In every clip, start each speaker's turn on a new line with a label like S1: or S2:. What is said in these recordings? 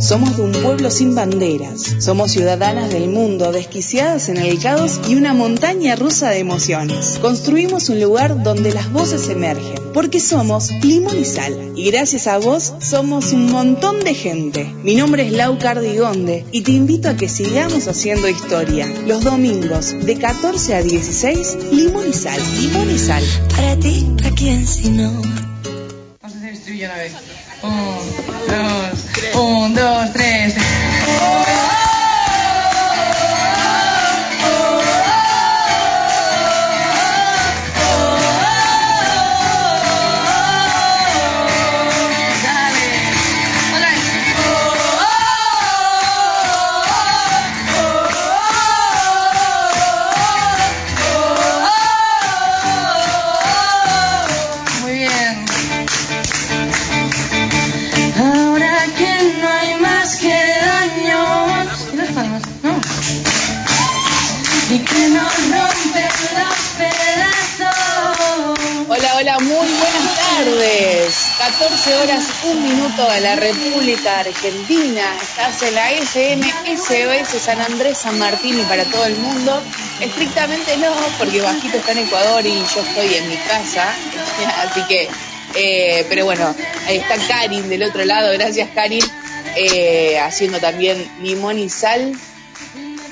S1: Somos de un pueblo sin banderas. Somos ciudadanas del mundo, desquiciadas en el caos y una montaña rusa de emociones. Construimos un lugar donde las voces emergen, porque somos limón y sal. Y gracias a vos somos un montón de gente. Mi nombre es Lau Cardigonde y te invito a que sigamos haciendo historia. Los domingos de 14 a 16, limón y sal. Limón y sal.
S2: Para ti, ¿para quién si no?
S3: Vamos Un, dos, tres.
S1: De la República Argentina. Estás en la SM SOS San Andrés, San Martín y para todo el mundo. Estrictamente no, porque Bajito está en Ecuador y yo estoy en mi casa. Así que, eh, pero bueno, ahí está Karin del otro lado. Gracias, Karin. eh, haciendo también limón y sal.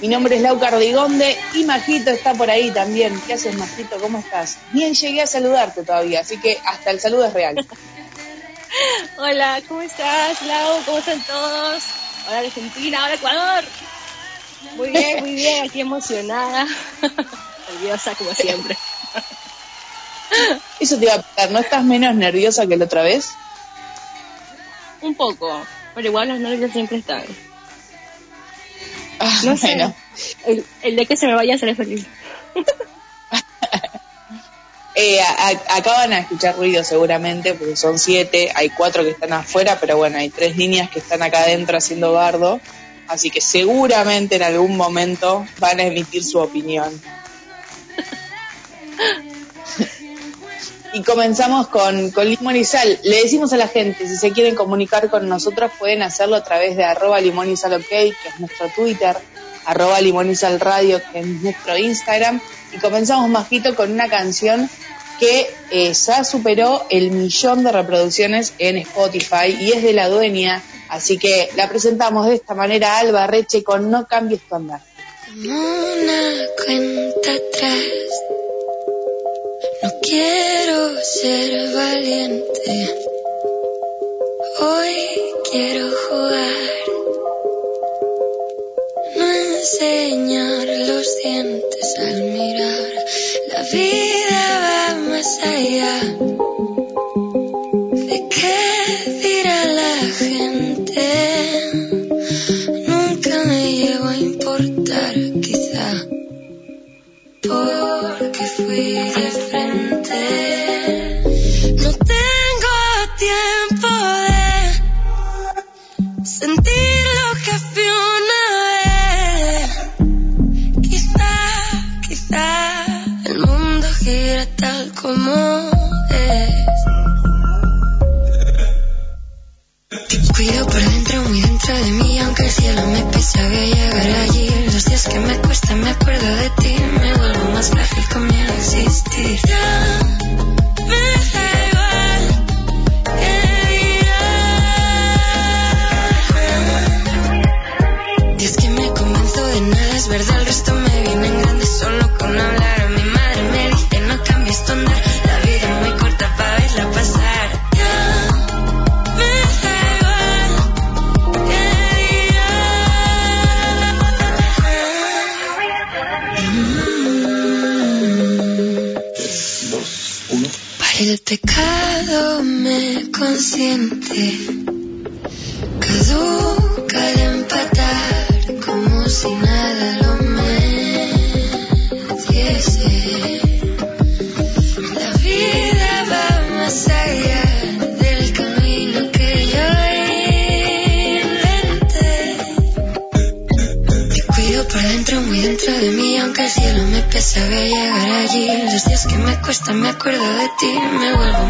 S1: Mi nombre es Lau Cardigonde y Majito está por ahí también. ¿Qué haces, Majito? ¿Cómo estás? Bien, llegué a saludarte todavía, así que hasta el saludo es real.
S4: Hola, ¿cómo estás, Lau? ¿Cómo están todos? Hola, Argentina, hola, Ecuador. Muy bien, muy bien, aquí emocionada. Nerviosa, como siempre.
S1: Eso te iba a preguntar, ¿no estás menos nerviosa que la otra vez?
S4: Un poco, pero igual los nervios siempre están.
S1: Ah,
S4: No sé,
S1: bueno.
S4: el, el de que se me vaya a ser feliz.
S1: Eh, a- a- acaban a escuchar ruido seguramente, porque son siete, hay cuatro que están afuera, pero bueno, hay tres niñas que están acá adentro haciendo bardo, así que seguramente en algún momento van a emitir su opinión. Y comenzamos con, con Limón y Sal. Le decimos a la gente, si se quieren comunicar con nosotros, pueden hacerlo a través de arroba limón y sal ok, que es nuestro Twitter, arroba limón y sal radio, que es nuestro Instagram. Y comenzamos, Majito, con una canción que eh, ya superó el millón de reproducciones en Spotify y es de la dueña. Así que la presentamos de esta manera, Alba Reche, con No cambies tu andar.
S2: Una cuenta atrás. No quiero ser valiente. Hoy quiero jugar. Enseñar los dientes al mirar. La vida va más allá. ¿De qué dirá la gente? Nunca me llegó a importar, quizá, porque fui de frente. No tengo tiempo de sentir es. Cuido por dentro, muy dentro de mí, aunque el cielo me pese, voy a llegar allí. Los días que me cuesta, me acuerdo de ti, me vuelvo más frágil con a existir.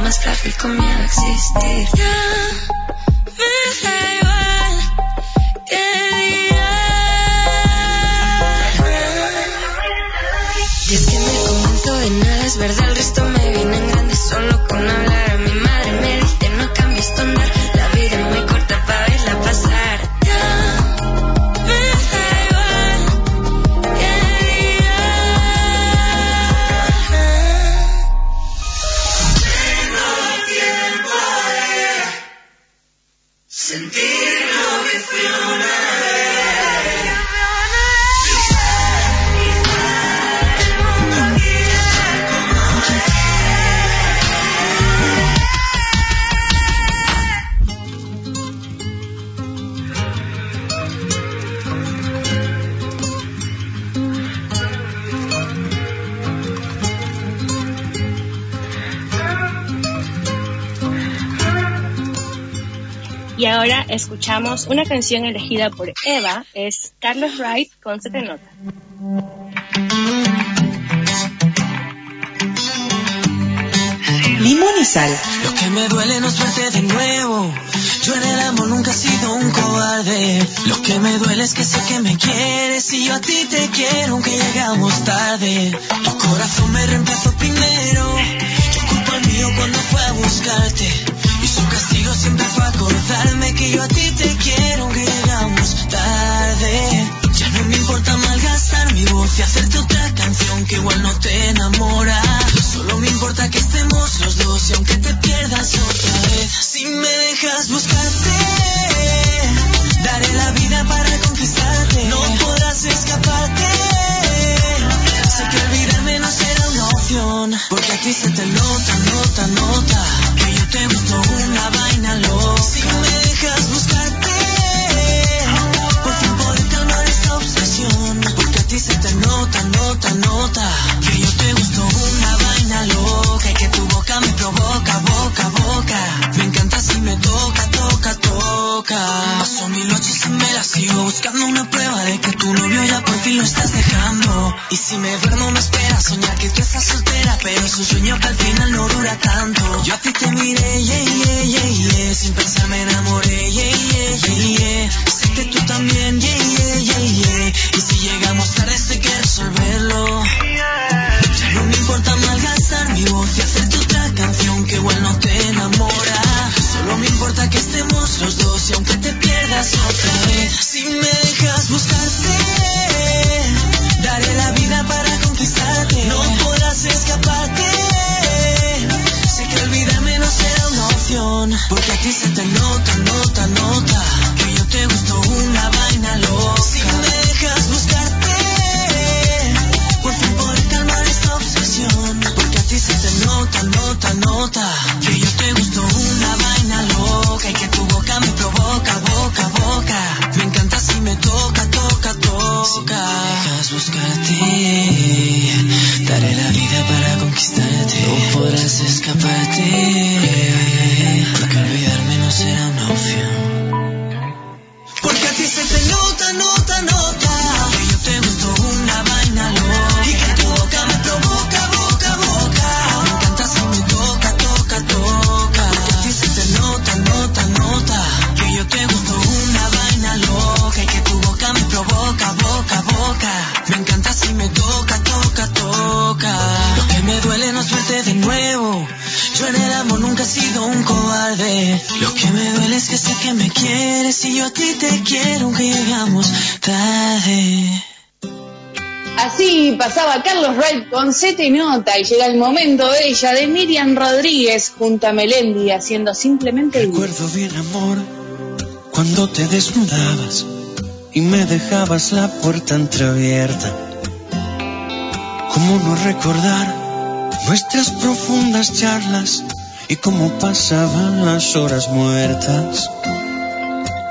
S2: Más frágil con
S4: Una canción elegida por Eva, es Carlos Wright con Sete
S5: Limón y sal.
S6: Lo que me duele no es verte de nuevo. Yo en el amor nunca he sido un cobarde. Lo que me duele es que sé que me quieres y yo a ti te quiero aunque llegamos tarde. Tu corazón me reemplazó primero Roncete y nota y
S1: llega el momento de ella, de Miriam Rodríguez junto a Melendi haciendo simplemente...
S7: Recuerdo bien, amor, cuando te desnudabas y me dejabas la puerta entreabierta. ¿Cómo no recordar nuestras profundas charlas y cómo pasaban las horas muertas?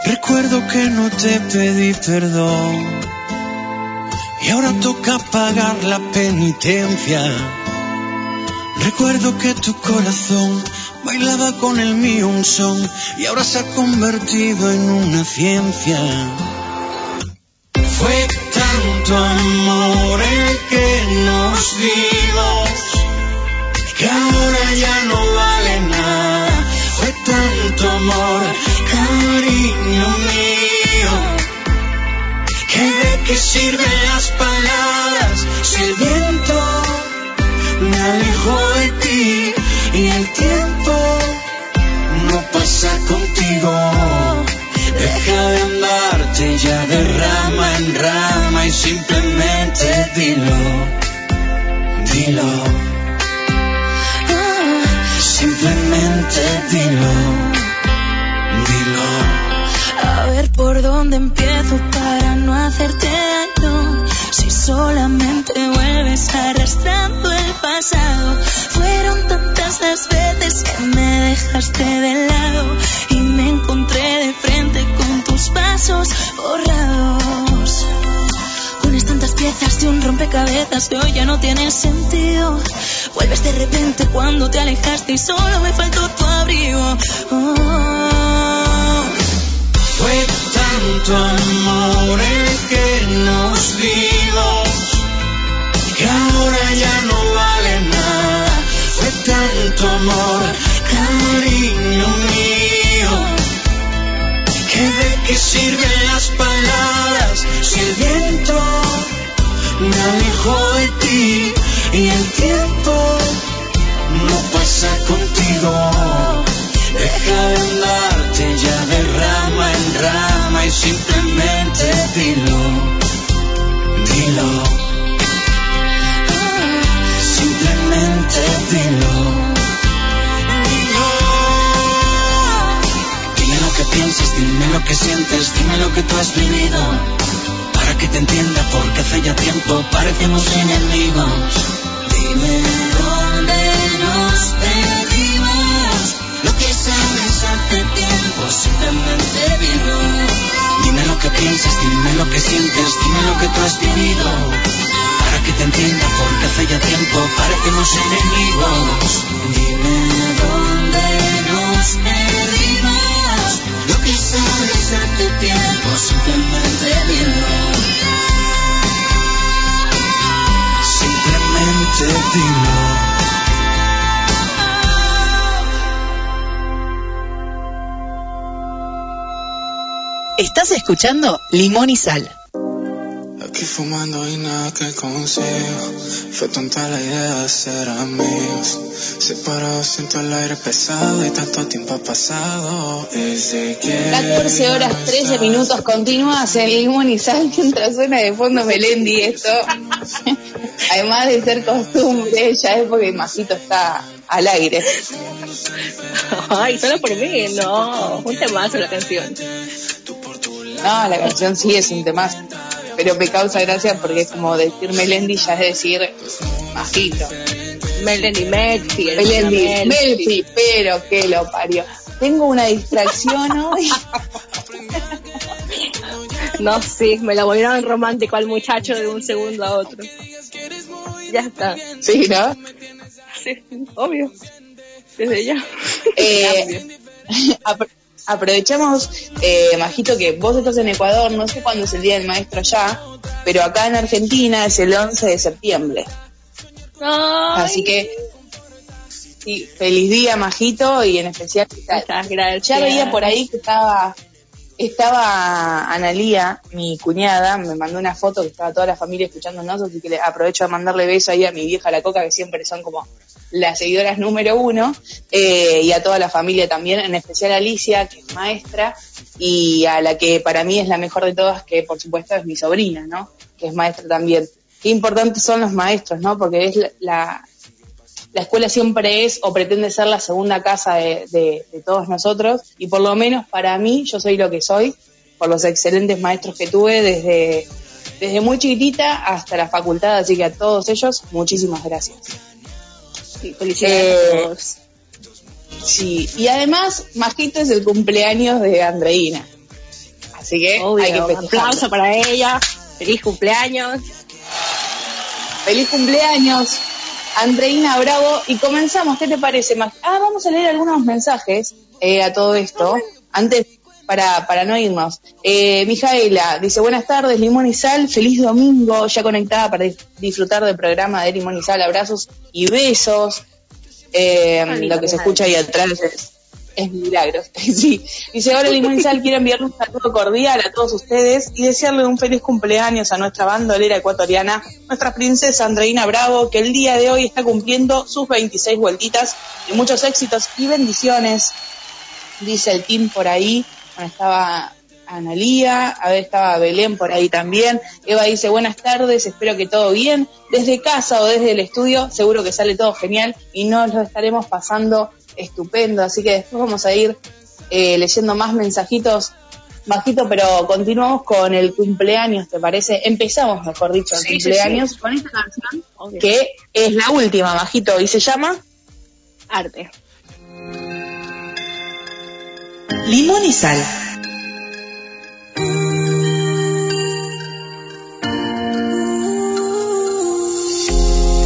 S7: Recuerdo que no te pedí perdón y ahora toca pagar la penitencia. Recuerdo que tu corazón bailaba con el mío un son y ahora se ha convertido en una ciencia. Fue tanto amor el que nos dimos que ahora ya no vale nada. Fue tanto amor, cariño qué sirven las palabras si el viento me alejó de ti y el tiempo no pasa contigo? Deja de andarte ya de rama en rama y simplemente dilo, dilo. Ah, simplemente dilo, dilo.
S8: A ver por dónde empiezo no hacerte daño. Si solamente vuelves arrastrando el pasado. Fueron tantas las veces que me dejaste de lado y me encontré de frente con tus pasos borrados. Unas tantas piezas de un rompecabezas que hoy ya no tiene sentido. Vuelves de repente cuando te alejaste y solo me faltó tu abrigo. Oh.
S7: Fue tanto amor el que nos dimos que ahora ya no piensas, dime lo que sientes, dime lo que tú has vivido. Para que te entienda, porque hace ya tiempo parecemos enemigos. Dime dónde nos perdimos. Lo que sabes hace tiempo, simplemente dilo. Dime lo que piensas, dime lo que sientes, dime lo que tú has vivido. Para que te entienda, porque hace ya tiempo parecemos enemigos. Dime tiempo, simplemente dilo. Simplemente dilo.
S5: Estás escuchando Limón y Sal.
S9: Aquí fumando y nada que consigo. Fue tonta la idea de ser amigos. Separados siento el aire pesado y tanto tiempo ha pasado. Desde que.
S1: 14 horas 13 minutos continúas en Limón y Sal mientras suena de fondo Melendi esto. Además de ser costumbre, ya es porque Majito está al aire.
S4: Ay, solo por mí, no. Un temazo la canción.
S1: No, la canción sí es un tema, pero me causa gracia porque es como decir Melendi ya es decir Majito.
S4: Melendi Melfi. el
S1: Melendi,
S4: Melfi.
S1: Pero que lo parió. Tengo una distracción hoy.
S4: No, sí, me la volvieron romántico al muchacho de un segundo a otro. Ya está.
S1: Sí, ¿no?
S4: Sí, obvio. Desde ya.
S1: Eh, aprovechamos, eh, Majito, que vos estás en Ecuador, no sé cuándo es el Día del Maestro allá, pero acá en Argentina es el 11 de septiembre.
S4: Ay,
S1: Así que, sí, feliz día, Majito, y en especial,
S4: Muchas gracias.
S1: ya veía por ahí que estaba, estaba Analía, mi cuñada, me mandó una foto que estaba toda la familia escuchándonos, así que le aprovecho a mandarle beso ahí a mi vieja la coca, que siempre son como las seguidoras número uno, eh, y a toda la familia también, en especial a Alicia, que es maestra, y a la que para mí es la mejor de todas, que por supuesto es mi sobrina, ¿no? Que es maestra también. Qué importantes son los maestros, ¿no? Porque es la, la, la escuela siempre es o pretende ser la segunda casa de, de- de todos nosotros, y por lo menos para mí yo soy lo que soy, por los excelentes maestros que tuve desde, desde muy chiquitita hasta la facultad, así que a todos ellos, muchísimas gracias.
S4: Sí, felicidades
S1: Eh,
S4: a todos.
S1: Sí, y además, Majito es el cumpleaños de Andreina. Así que
S4: Obvio,
S1: hay que
S4: un aplauso para ella. Feliz cumpleaños.
S1: Feliz cumpleaños, Andreina Bravo. Y comenzamos, ¿qué te parece? Ah, vamos a leer algunos mensajes eh, a todo esto. Antes, para, para no irnos. Eh, Mijaela dice, buenas tardes, Limón y Sal, feliz domingo, ya conectada para dis- disfrutar del programa de Limón y Sal, abrazos y besos. Eh, lo que se escucha ahí atrás es, es milagros. sí. Dice, ahora Limón y Sal, quiero enviarle un saludo cordial a todos ustedes y desearle un feliz cumpleaños a nuestra bandolera ecuatoriana, nuestra princesa Andreina Bravo, que el día de hoy está cumpliendo sus 26 vueltitas y muchos éxitos y bendiciones. Dice el team por ahí, estaba Analía, a ver, estaba Belén por ahí también. Eva dice, buenas tardes, espero que todo bien. Desde casa o desde el estudio, seguro que sale todo genial y nos lo estaremos pasando estupendo. Así que después vamos a ir eh, leyendo más mensajitos bajito, pero continuamos con el cumpleaños, ¿te parece? Empezamos, mejor dicho, el
S4: Sí, sí,
S1: cumpleaños con esta canción
S4: Obvio.
S1: que es la última, bajito, y se llama
S4: Arte.
S5: Limón y sal.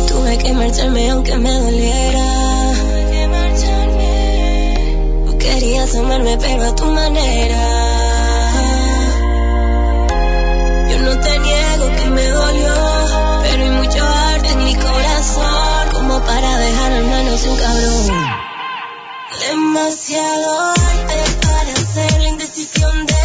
S8: Tuve que marcharme aunque me doliera. Querías amarme pero a tu manera. Yo no te niego que me dolió, pero hay mucho arte en mi corazón como para dejar en manos un cabrón. Demasiado arte para hacer la indecisión de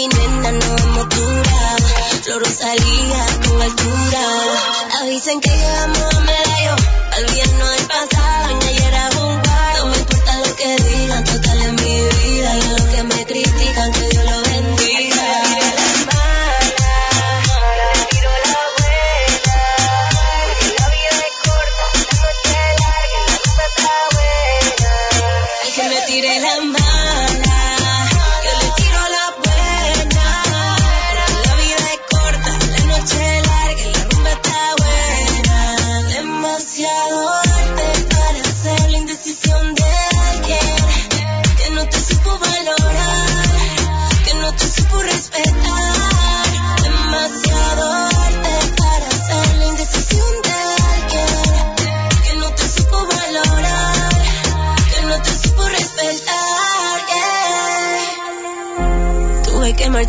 S8: mi nena no hemos durado. Flor Rosalía con altura. Avisen que llegamos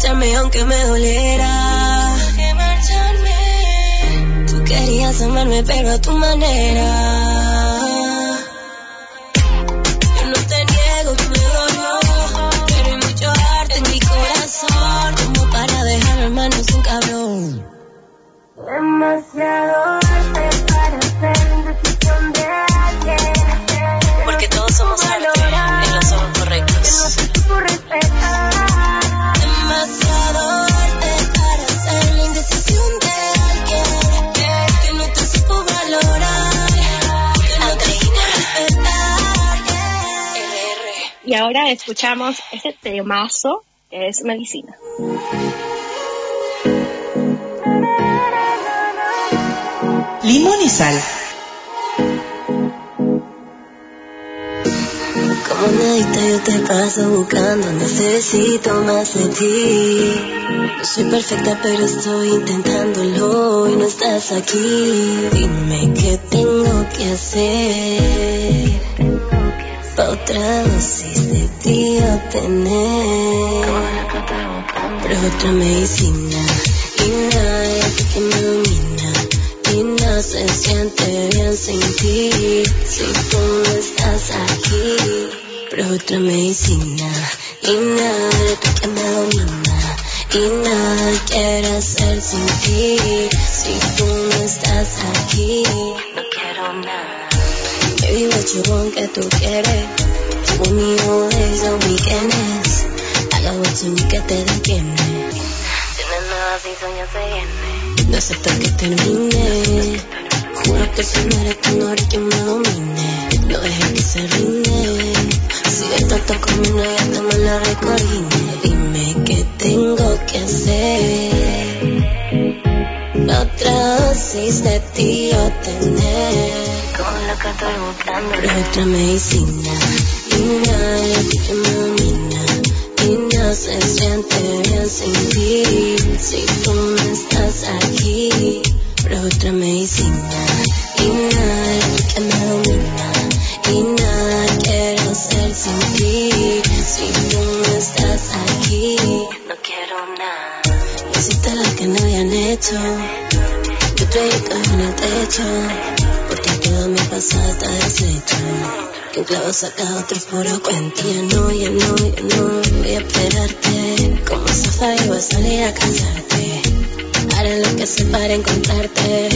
S8: marcharme aunque me doliera. Que marcharme. Tú querías amarme pero a tu manera. Yo no te niego que me dolió, pero hay mucho arte en mi corazón como para dejar en manos de un cabrón. Demasiado
S4: ahora escuchamos este temazo que es medicina.
S5: Limón y sal.
S8: Como una adicta yo te paso buscando, necesito más de ti. No soy perfecta pero estoy intentándolo y no estás aquí. Dime qué tengo que hacer. Pa' otra dosis de ti obtener. Pero otra medicina y nada que me domina. Y no se siente bien sin ti Si tú no estás aquí Pero otra medicina Y nada que me domina Y nada quiero hacer sin ti Si tú no estás aquí Baby, what you want que tú quieres Tú conmigo es lo weekends Haga what you need que te detiene Tienes nada si sueño se viene no acepto que termine. Juro que si no eres no eres quien me domine. No dejes que se rinde. Sigue tanto conmigo y hasta me la recordine. Dime qué tengo que hacer. Otra dosis de ti obtener. Lo que estoy buscando. Medicina. De ti que me domina. Y no se siente bien sin ti. Si tú no estás aquí, otra medicina. De ti que me domina. Y nada quiero hacer sin ti. Si tú no estás aquí, no quiero nada. Hiciste lo que no habían hecho. Yo estrellita en el techo. Porque todo mi pasado está deshecho. Que un clavo saca otro puro cuento. Ya no, ya no, ya no. Voy a esperarte. Como safari voy a salir a cantarte. Haré lo que sea para encontrarte.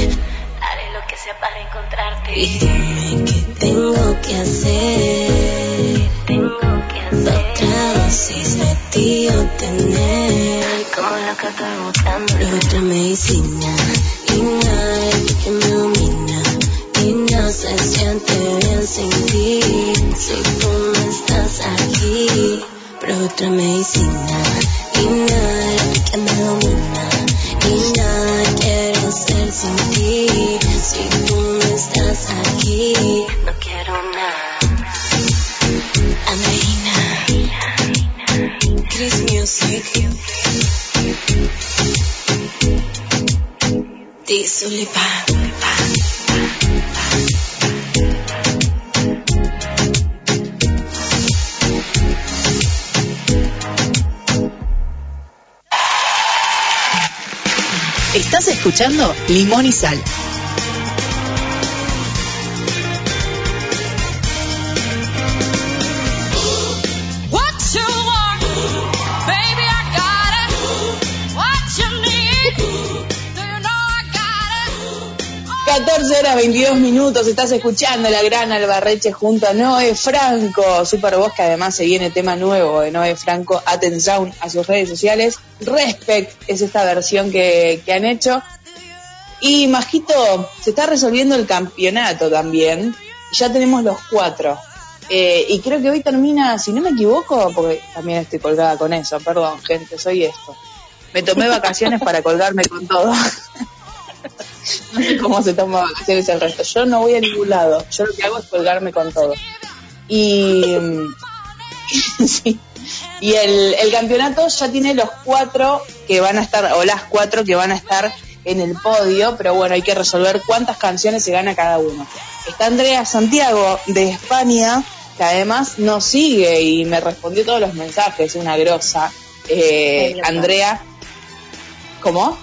S8: Haré lo que sea para encontrarte. Y dime qué tengo que hacer. Tengo que hacer. Otra dosis de ti obtener. Como la que estoy buscando. Otra medicina. Y nada que me. Y no se siente bien sin ti. Si tú no estás aquí. Pero otra medicina. Y nada que me domina. Y nada quiero ser sin ti. Si tú no estás aquí. No quiero nada. Andreina. Chris Music. Disulipa.
S5: Estás escuchando Limón y Sal.
S1: Horas 22 minutos, estás escuchando la gran Albarreche junto a Noé Franco, Super Voz, que además se viene tema nuevo de Noé Franco, Atención a sus redes sociales. Respect es esta versión que, que han hecho. Y Majito, se está resolviendo el campeonato también. Ya tenemos los cuatro. Eh, y creo que hoy termina, si no me equivoco, porque también estoy colgada con eso, perdón gente, soy esto. Me tomé vacaciones para colgarme con todo. No sé cómo se toma vacaciones el resto. Yo no voy a ningún lado. Yo lo que hago es colgarme con todo. Y, sí. y el, el campeonato ya tiene los cuatro que van a estar, o las cuatro que van a estar en el podio, pero bueno, hay que resolver cuántas canciones se gana cada uno. Está Andrea Santiago de España, que además nos sigue y me respondió todos los mensajes, una grosa. Eh. Andrea, ¿cómo?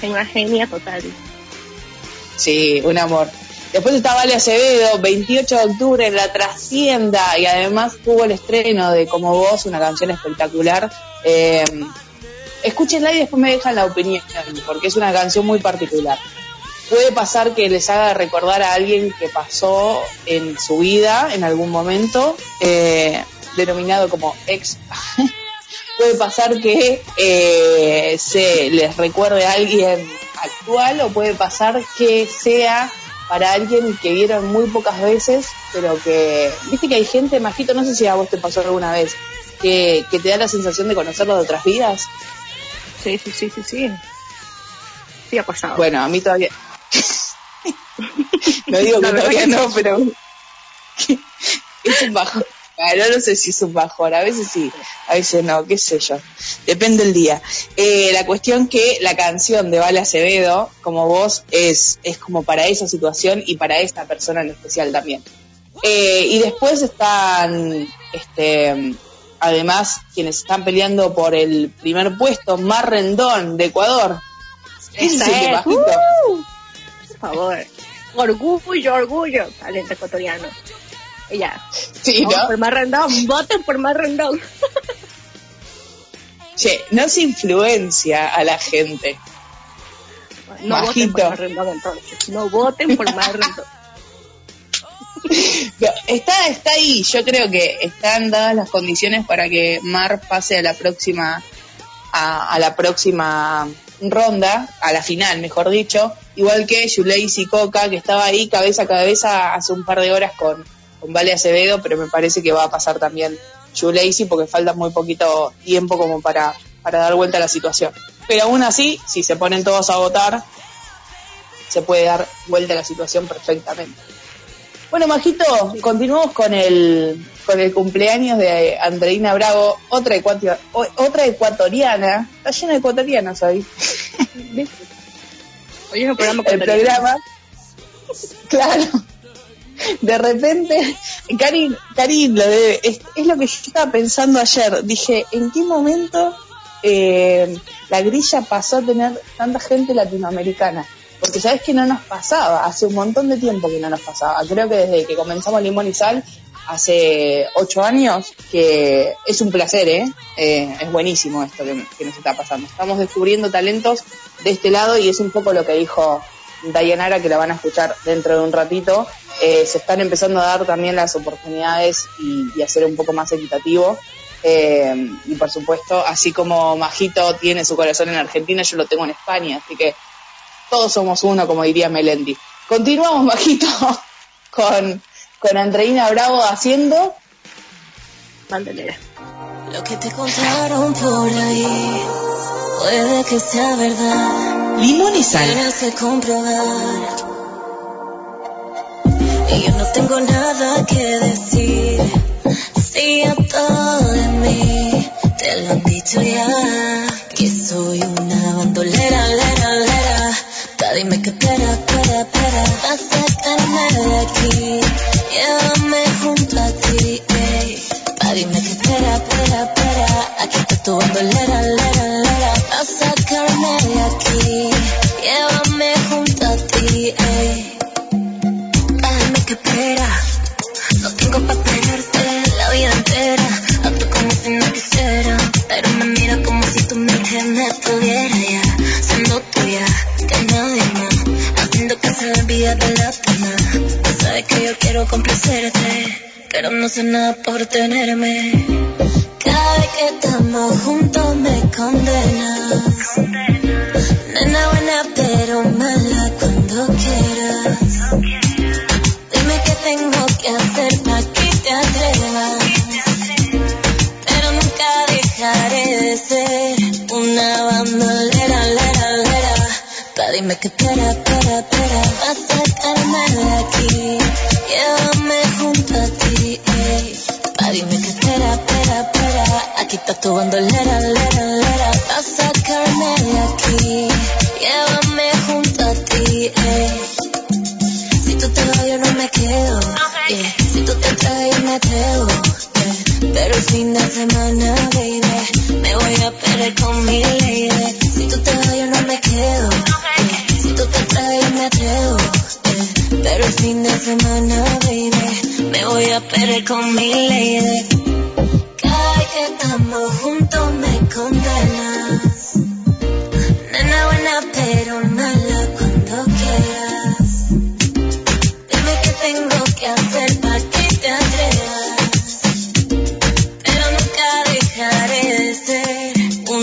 S4: Tengo una genia total.
S1: Sí, un amor. Después está Vale Acevedo, 28 de octubre en La Trascienda, y además tuvo el estreno de Como Vos, una canción espectacular. Eh, escúchenla y después me dejan la opinión, porque es una canción muy particular. Puede pasar que les haga recordar a alguien que pasó en su vida en algún momento, eh, denominado como ex. Puede pasar que eh, se les recuerde a alguien actual o puede pasar que sea para alguien que vieron muy pocas veces, pero que, viste que hay gente, Majito, no sé si a vos te pasó alguna vez, que, que te da la sensación de conocerlo de otras vidas.
S4: Sí, sí, sí, sí, sí. Sí ha pasado.
S1: Bueno, a mí todavía... no digo que todavía no, pero... es un bajón. Bueno, no sé si es un bajón, a veces sí, a veces no, qué sé yo. Depende del día. Eh, la cuestión que la canción de Vale Acevedo, como vos, es, es como para esa situación y para esta persona en especial también. Eh, y después están, este, además, quienes están peleando por el primer puesto, Mar Rendón de Ecuador. ¿Qué
S4: es.
S1: Majito?
S4: Uh, por favor. Orgullo, orgullo. Talento ecuatoriano. Ya.
S1: Sí,
S4: Vamos
S1: ¿no?
S4: por más rendón. Voten por más rendón.
S1: Che, no se influencia a la gente.
S4: No voten por más rendón entonces. No voten por más rendón.
S1: Está, está ahí, yo creo que están dadas las condiciones para que Mar pase a la próxima, a, a la próxima ronda, a la final, mejor dicho, igual que Yuleis y Coca, que estaba ahí cabeza a cabeza hace un par de horas con, con Vale Acevedo, pero me parece que va a pasar también Yuleisi porque falta muy poquito tiempo como para, para dar vuelta a la situación. Pero aún así, si se ponen todos a votar, se puede dar vuelta a la situación perfectamente. Bueno, Majito, continuamos con el, con el cumpleaños de Andreina Bravo, otra, ecuatio- o- otra ecuatoriana. Está lleno de ecuatorianas hoy.
S4: Hoy es un programa
S1: el programa. Claro. De repente, Karin, Karin lo es lo que yo estaba pensando ayer. Dije, ¿en qué momento eh, la grilla pasó a tener tanta gente latinoamericana? porque sabes que no nos pasaba, hace un montón de tiempo que no nos pasaba. Creo que desde que comenzamos Limón y Sal, hace ocho años, que es un placer, ¿eh? Eh, es buenísimo esto que, que nos está pasando. Estamos descubriendo talentos de este lado y es un poco lo que dijo Dayanara, que la van a escuchar dentro de un ratito. Eh, se están empezando a dar también las oportunidades y, y hacer un poco más equitativo. Eh, y por supuesto, así como Majito tiene su corazón en Argentina, yo lo tengo en España, así que todos somos uno, como diría Melendi. Continuamos, Majito, con, con Andreina Bravo haciendo Mantelera.
S8: Lo que te contaron por ahí puede que sea verdad.
S5: Limón y sal.
S8: Tienes que comprobar. Y yo no tengo nada que decir. Sí a todo de mí. Te lo han dicho ya. Que soy una bandolera, lera, lera. Pa' dime que espera, espera, espera. Pa' sacarme de aquí. Llévame junto a ti, ey. Pa' dime que espera, espera, espera. Aquí está tu bandolera, lera, lera. Pa' sacarme de aquí. Llévame junto a ti, ey. Que espera. No tengo pa' perderte la vida entera. Acto como si no quisiera. Pero me mira como si tu mente me tuviera ya. Siendo tuya, que nadie más. Haciendo que se olvide de la pena. Tú sabes que yo quiero complacerte. Pero no sé nada por tenerme. Cada vez que estamos juntos me condenas. Nena buena pero mala una bandolera, lera, lera. Pa' dime que espera, espera, espera. Va a sacarme de aquí. Llévame junto a ti, ey. Pa' dime que espera, espera, espera. Aquí está tu bandolera, lera, lera. Va a sacarme de aquí. Llévame junto a ti, ey. Si tú te vas yo no me quedo. yeah. Si tú te traes yo me atrevo. Pero el fin de semana, baby, me voy a perder con mi lady. Si tú te vas yo no me quedo. Si tú te traes yo me atrevo. yeah. Pero el fin de semana, baby, me voy a perder con mi lady. Estamos juntos me condenas. Nena buena pero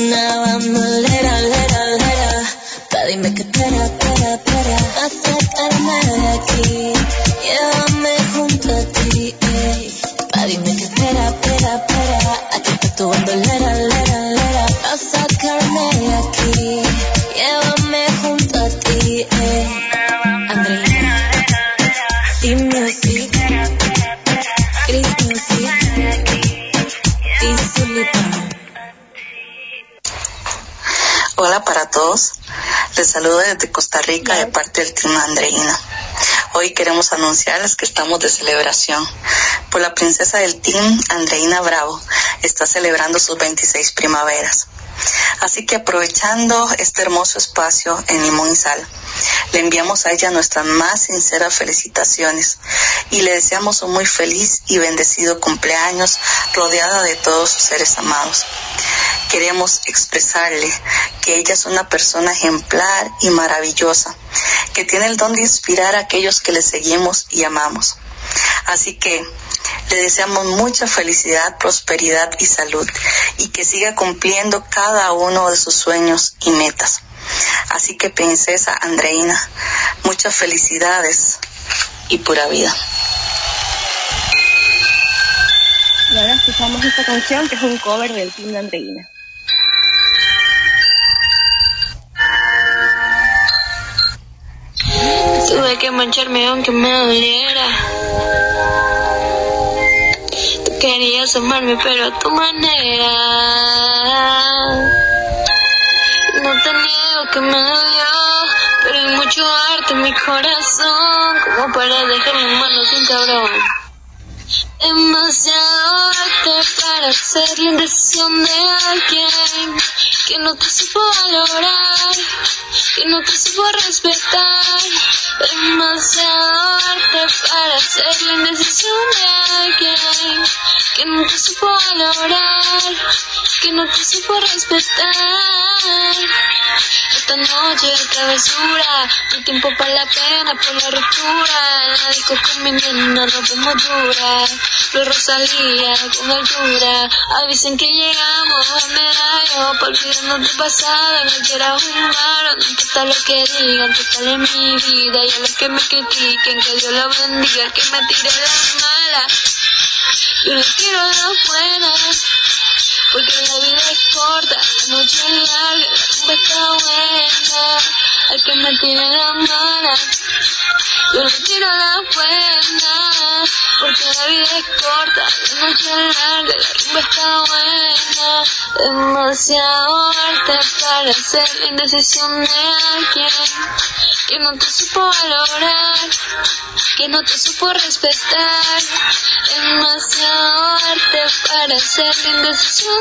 S8: una bandolera, lera, lera. Pa' dime que espera,
S10: Hola para todos. Les saludo desde Costa Rica de parte del Team Andreina. Hoy queremos anunciarles que estamos de celebración. Por la princesa del Team, Andreina Bravo, está celebrando sus 26 primaveras. Así que aprovechando este hermoso espacio en Limón y Sal, le enviamos a ella nuestras más sinceras felicitaciones y le deseamos un muy feliz y bendecido cumpleaños rodeada de todos sus seres amados. Queremos expresarle que ella es una persona ejemplar y maravillosa, que tiene el don de inspirar a aquellos que le seguimos y amamos. Así que le deseamos mucha felicidad, prosperidad y salud y que siga cumpliendo cada uno de sus sueños y metas. Así que princesa Andreina, muchas felicidades y pura vida.
S4: Y ahora escuchamos esta canción que es un cover del team de Andreina.
S11: Tuve que mancharme aunque me doliera. Tú querías amarme pero a tu manera. No te niego que me dolió, pero hay mucho arte en mi corazón como para dejarme en manos de un cabrón. Demasiado arte para ser la indecisión de alguien que no te supo valorar, que no te supo respetar. Demasiado arte para ser la indecisión de alguien que no te supo valorar, que no te supo respetar. Esta noche de travesura, no tiempo para la pena por la ruptura. La disco con mi nena rompemos dura, Lo Rosalía con altura. Avisen que llegamos a medallo, para olvidarnos del pasado. No quiero jugar, no importa lo que digan, total en mi vida. Y a los que me critiquen, que Dios los bendiga, que me tire la mala. Yo no quiero la buena, porque la vida es corta, la noche es larga, la rumba está buena. Hay que me tiene la mala. Yo no quiero la buena, porque la vida es corta, la noche es larga, la rumba está buena. Demasiado arte para hacer la indecisión de alguien que no te supo valorar, que no te supo respetar. Demasiado arte para hacer la indecisión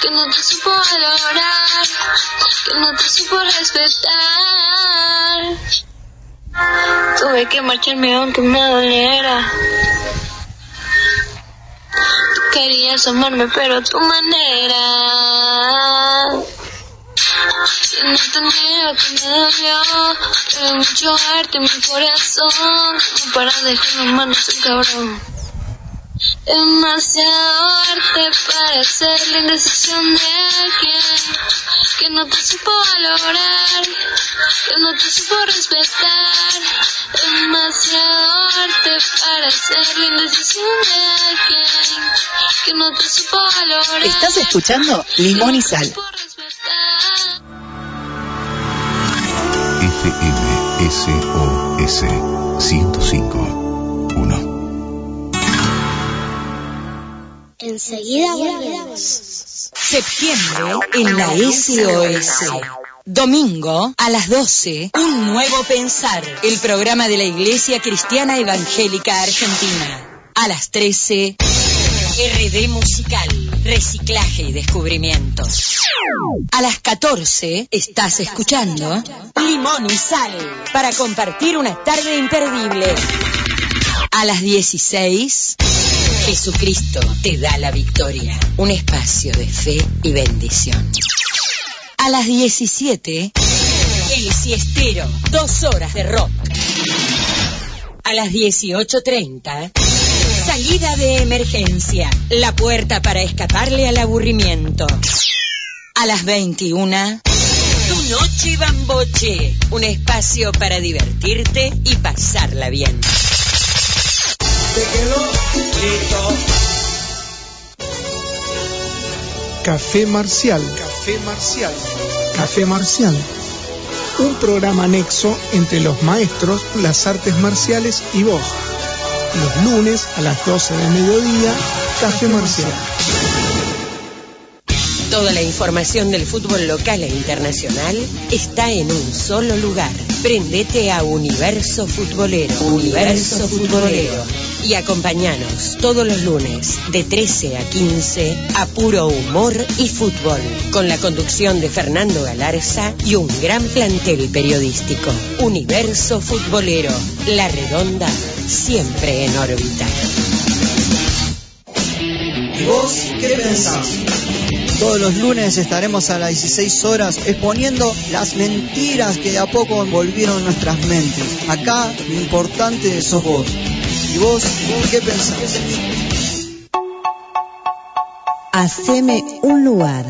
S11: que no te supo valorar, que no te supo respetar. Tuve que marcharme aunque me doliera. Tú querías amarme, pero a tu manera. Y no te niego que me dolió, pero mucho arte en mi corazón, como para dejar las manos en cabrón. Demasiado arte para hacer la indecisión de alguien que no te supo valorar, que no te supo respetar. Demasiado arte para hacer la indecisión de alguien que no te supo valorar.
S5: Estás escuchando Limón y Sal.
S12: FMSOS 105.1
S13: Enseguida volvemos.
S5: Septiembre en la SOS. Domingo a las 12, Un Nuevo Pensar, el programa de la Iglesia Cristiana Evangélica Argentina. A las 13, RD Musical, Reciclaje y Descubrimientos. A las 14, estás escuchando Limón y Sal, para compartir una tarde imperdible. A las 16, Jesucristo te da la victoria, un espacio de fe y bendición. A las 17, El Siestero, dos horas de rock. A las 18.30, Salida de emergencia, la puerta para escaparle al aburrimiento. A las 21, Tu Noche Bamboche, un espacio para divertirte y pasarla bien.
S14: Te quedó listo.
S15: Café Marcial.
S14: Café Marcial.
S15: Café Marcial. Un programa anexo entre los maestros, las artes marciales y vos. Los lunes a las 12 del mediodía, Café Marcial.
S5: Toda la información del fútbol local e internacional está en un solo lugar. Prendete a Universo Futbolero. Universo Futbolero. Y acompáñanos todos los lunes de 13 a 15 a puro humor y fútbol. Con la conducción de Fernando Galarza y un gran plantel periodístico. Universo Futbolero. La Redonda, siempre en órbita.
S16: ¿Y vos qué pensás? Todos los lunes estaremos a las 16 horas exponiendo las mentiras que de a poco envolvieron nuestras mentes. Acá lo importante sos vos. ¿Y vos qué pensás?
S17: Haceme un lugar,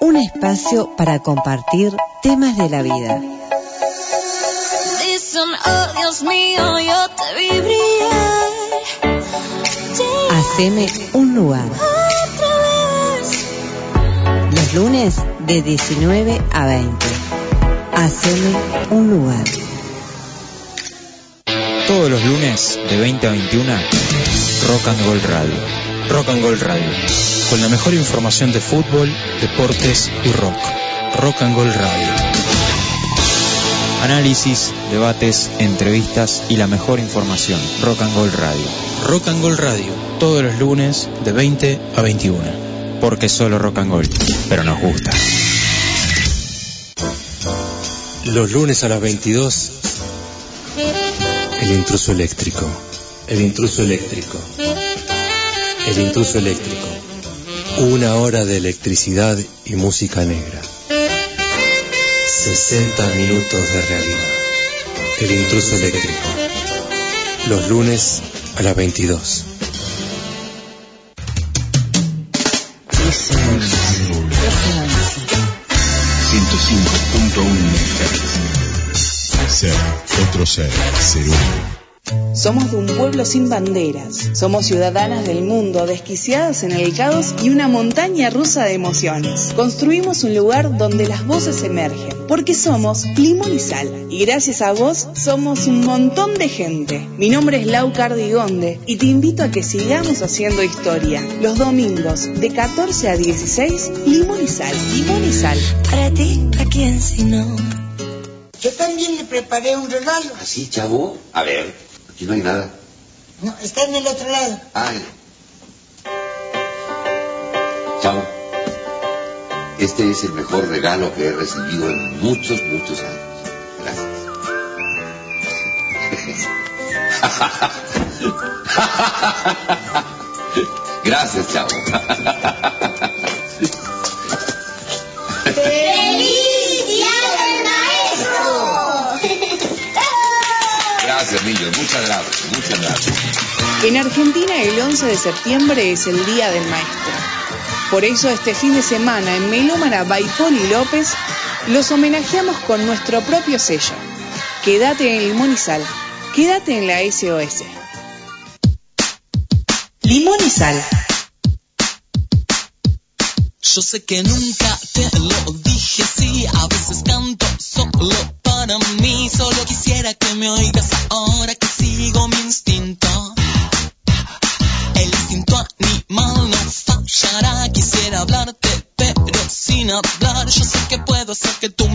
S17: un espacio para compartir temas de la vida.
S11: Dicen, oh Dios mío, yo te vi brillar.
S17: Haceme un lugar. Lunes de 19 a 20. Haceme un lugar.
S18: Todos los lunes de 20 a 21, Rock and Gold Radio. Rock and Gold Radio. Con la mejor información de fútbol, deportes y rock. Rock and Gold Radio. Análisis, debates, entrevistas y la mejor información. Rock and Gold Radio. Rock and Gold Radio. Todos los lunes de 20 a 21. Porque solo rock and roll, pero nos gusta.
S12: Los lunes a las 22, el intruso eléctrico. El intruso eléctrico. El intruso eléctrico. Una hora de electricidad y música negra. 60 minutos de realidad. El intruso eléctrico. Los lunes a las 22.
S19: Ser, otro ser, ser uno.
S1: Somos de un pueblo sin banderas. Somos ciudadanas del mundo, desquiciadas en el caos y una montaña rusa de emociones. Construimos un lugar donde las voces emergen, porque somos limón y sal. Y gracias a vos somos un montón de gente. Mi nombre es Lau Cardigonde y te invito a que sigamos haciendo historia. Los domingos de 14 a 16, limón y sal. Limón y sal.
S2: Para ti, ¿a quién si no?
S20: Yo también le preparé un regalo.
S21: ¿Así, chavo? A ver, aquí no hay nada.
S20: No, está en el otro lado.
S21: Ay. Chavo, este es el mejor regalo que he recibido en muchos, muchos años. Gracias. Gracias, chavo. Muchas gracias. Muchas gracias.
S1: En Argentina el 11 de septiembre es el Día del Maestro. Por eso este fin de semana en Melómana by Poli López los homenajeamos con nuestro propio sello. Quédate en Limón y Sal. Quédate en la SOS. Limón y Sal.
S22: Yo sé que nunca te lo dije así, a veces canto solo para mí, solo quisiera que me oigas ahora que sigo mi instinto. El instinto animal no fallará, quisiera hablarte pero sin hablar, yo sé que puedo hacer que tú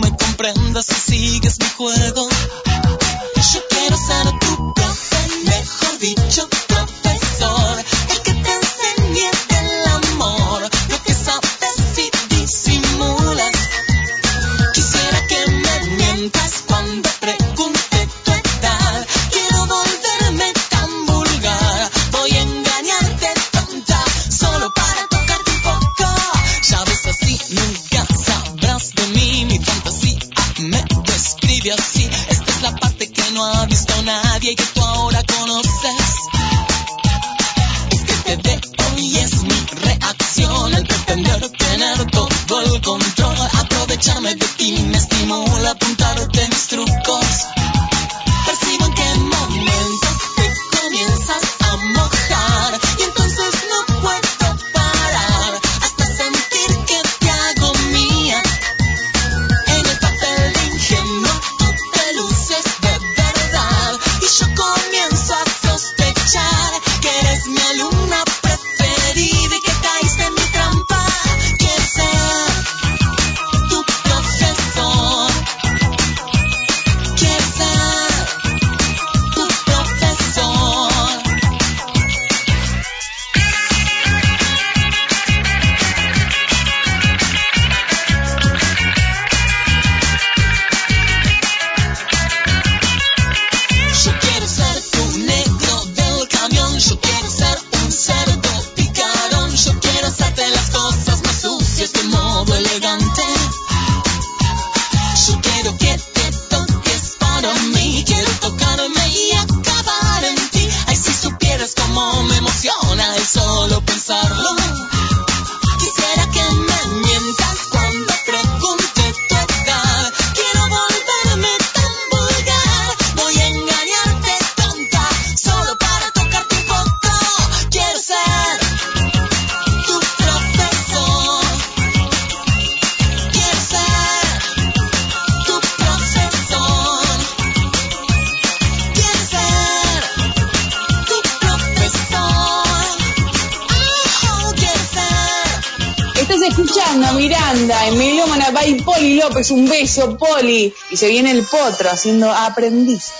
S22: Y
S1: se viene el potro haciendo aprendiz.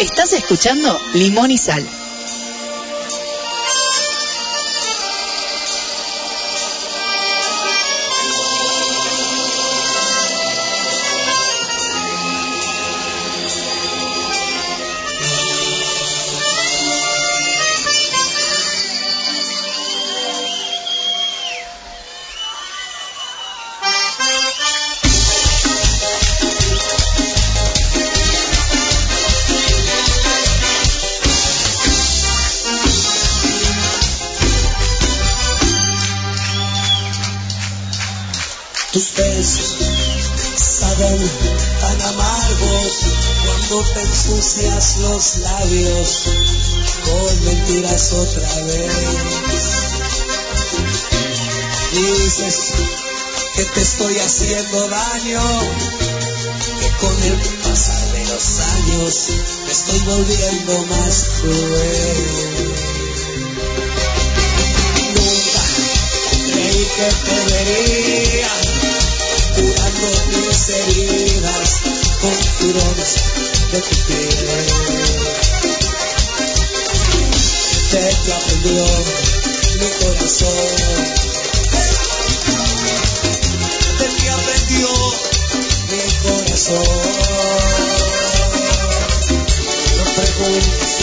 S23: Estás escuchando Limón y Sal.
S24: cuando te ensucias los labios con mentiras otra vez. Dices que te estoy haciendo daño, que con el pasar de los años me estoy volviendo más cruel. Nunca creí que te vería suspiros de cupido. Tecla prendió mi corazón. Tecla prendió mi corazón. No preguntes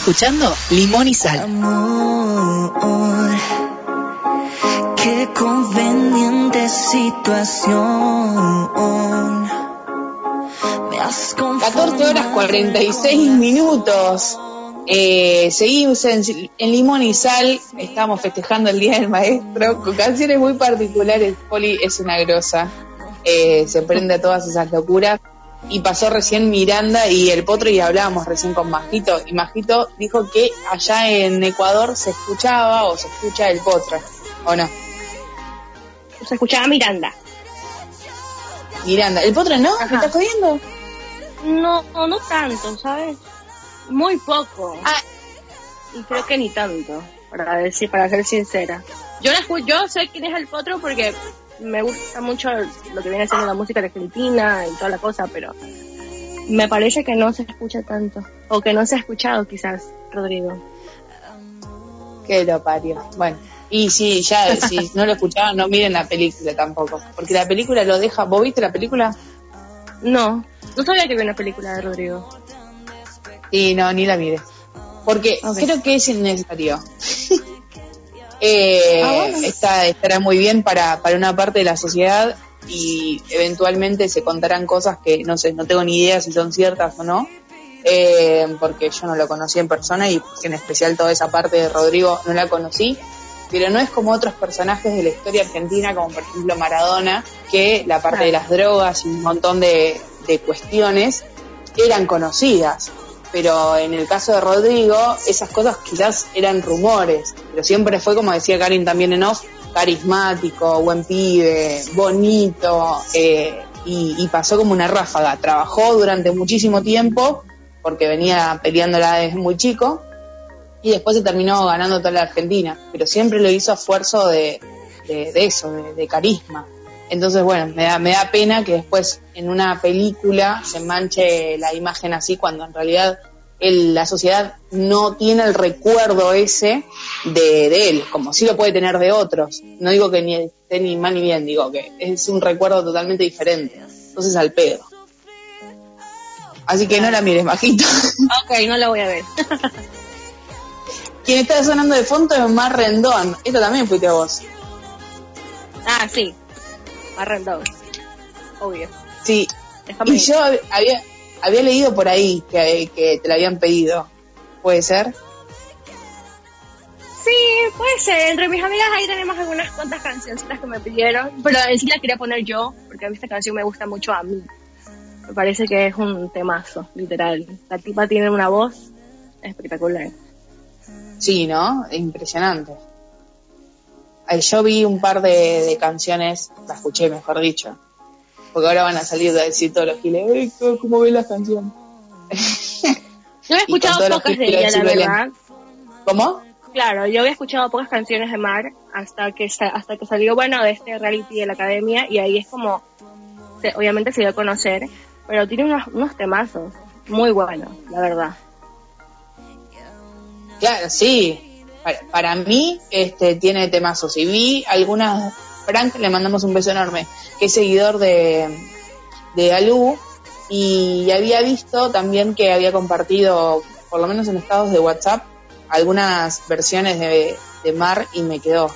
S5: escuchando Limón y Sal.
S8: Amor, qué conveniente situación. Me has
S1: 14 horas 46 minutos. Eh, seguimos en, en Limón y Sal, estamos festejando el Día del Maestro con canciones muy particulares. Poli es una grosa, eh, se prende a todas esas locuras. Y pasó recién Miranda y el Potro y hablábamos recién con Majito. Y Majito dijo que allá en Ecuador se escuchaba o se escucha el Potro, ¿o no?
S4: Se escuchaba Miranda.
S1: Miranda, ¿el Potro no? ¿Me estás jodiendo?
S4: No, no, no tanto, ¿sabes? Muy poco. Y creo que ni tanto, para decir, para ser sincera. Yo la escu- yo sé quién es el potro porque me gusta mucho lo que viene siendo la música de Argentina y toda la cosa, pero me parece que no se escucha tanto. O que no se ha escuchado quizás, Rodrigo.
S1: Que lo parió. Bueno, y sí, ya, si no lo escuchaban, no miren la película tampoco. Porque la película lo deja. ¿Vos viste la película?
S4: No, no sabía que había una película de Rodrigo.
S1: Y no, ni la mires. Porque creo que es innecesario. Eh,
S4: Ah, bueno.
S1: está, estará muy bien para, para una parte de la sociedad y eventualmente se contarán cosas que no sé, no tengo ni idea si son ciertas o no, eh, porque yo no lo conocí en persona y en especial toda esa parte de Rodrigo no la conocí, pero no es como otros personajes de la historia argentina, como por ejemplo Maradona, que la parte de las drogas y un montón de, de cuestiones eran conocidas. Pero en el caso de Rodrigo, esas cosas quizás eran rumores, pero siempre fue, como decía Karin también en off, carismático, buen pibe, bonito, eh, y, y pasó como una ráfaga. Trabajó durante muchísimo tiempo, porque venía peleándola desde muy chico, y después se terminó ganando toda la Argentina, pero siempre lo hizo a esfuerzo de, de, eso, de carisma. Entonces, bueno, me da, me da pena que después en una película se manche la imagen así cuando en realidad el- la sociedad no tiene el recuerdo ese de, de él, como sí lo puede tener de otros. No digo que ni esté ni mal ni bien, digo que es un recuerdo totalmente diferente. Entonces al pedo. Así que no la mires, bajito.
S4: Ok, no la voy a ver.
S1: Quien está sonando de fondo es Mar Rendón. Esto también fuiste a vos.
S4: Ah, sí. Marrendón. Obvio.
S1: Sí.
S4: Déjame
S1: Y yo hab- había, había leído por ahí que, que te la habían pedido. ¿Puede ser?
S4: Sí, puede ser. Entre mis amigas ahí tenemos algunas cuantas cancioncitas que me pidieron, pero en sí la quería poner yo, porque a mí esta canción me gusta mucho a mí. Me parece que es un temazo, literal. La tipa tiene una voz espectacular.
S1: Sí, ¿no? Impresionante. Yo vi un par de, de canciones, la escuché, mejor dicho. Porque ahora van a salir a decir todos los giles, "Ay, ¿cómo- ¿cómo ven las canciones?
S4: Yo he escuchado pocas de ella, la
S1: de
S4: verdad.
S1: ¿Cómo?
S4: Claro, yo había escuchado pocas canciones de Mar hasta que hasta que salió bueno de este reality de la academia y ahí es como se- obviamente se dio a conocer, pero tiene unos, unos temazos muy buenos, la verdad.
S1: Claro, sí. Para, mí, este, tiene temazos. Y vi algunas, Frank, le mandamos un beso enorme, que es seguidor de, de Alú, y había visto también que había compartido, por lo menos en estados de WhatsApp, algunas versiones de, de Mar y me quedó.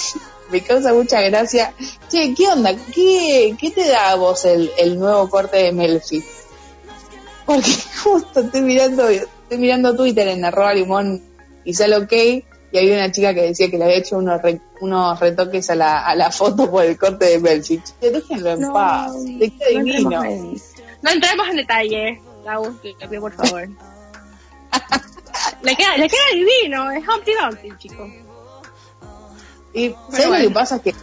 S1: me causa mucha gracia. Che, ¿qué onda? ¿Qué, qué te da a vos el, el nuevo corte de Melfi? Porque justo estoy mirando, estoy mirando Twitter en arroba limón y sale ok y había una chica que decía que le había hecho unos, re- unos retoques a la, a la foto por el corte de Melfi. Che, déjenlo en
S4: No,
S1: paz. Queda
S4: no
S1: divino.
S4: entremos en- No entremos en detalle, pido por favor. le, queda, le queda divino, es Humpty Dumpty, chico.
S1: Y ¿sabes lo que pasa? Es que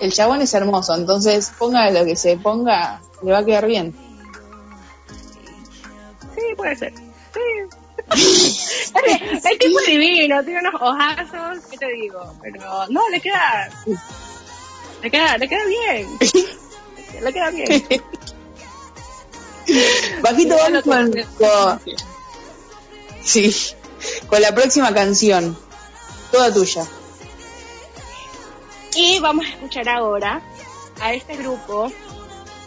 S1: el chabón es hermoso, entonces ponga lo que se ponga, le va a quedar bien.
S4: Sí, puede ser. Sí. el tipo divino, tiene unos ojazos, ¿qué te digo? Pero no, le queda. Le queda, le queda bien. Le queda bien.
S1: Bajito vamos con, con, Sí, con la próxima canción.
S8: Toda tuya.
S4: Y vamos a escuchar ahora a este grupo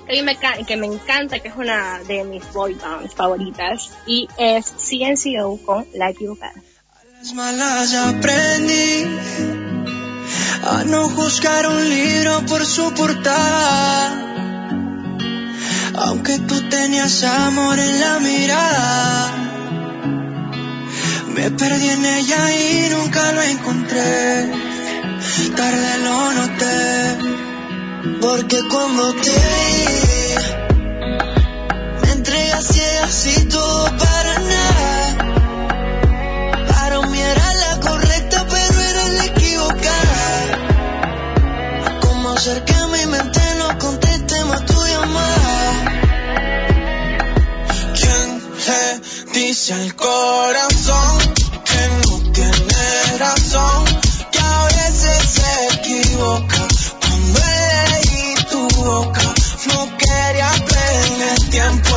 S4: que, me, que me encanta, que es una de mis boy bands favoritas, y es CNCO con La Equivocada.
S6: A las malas aprendí a no juzgar un libro por su portada. Aunque tú tenías amor en la mirada. Me perdí en ella y nunca lo encontré. Tarde lo noté. Porque cuando te vi, me entregas ciegas y todo para nada. Para mí era la correcta, pero era la equivocada. Como hacer que mi mente no conteste más tu llamada? ¿Quién te dice al corazón que no tiene razón? Que a veces se equivoca cuando boca. No quería perder tiempo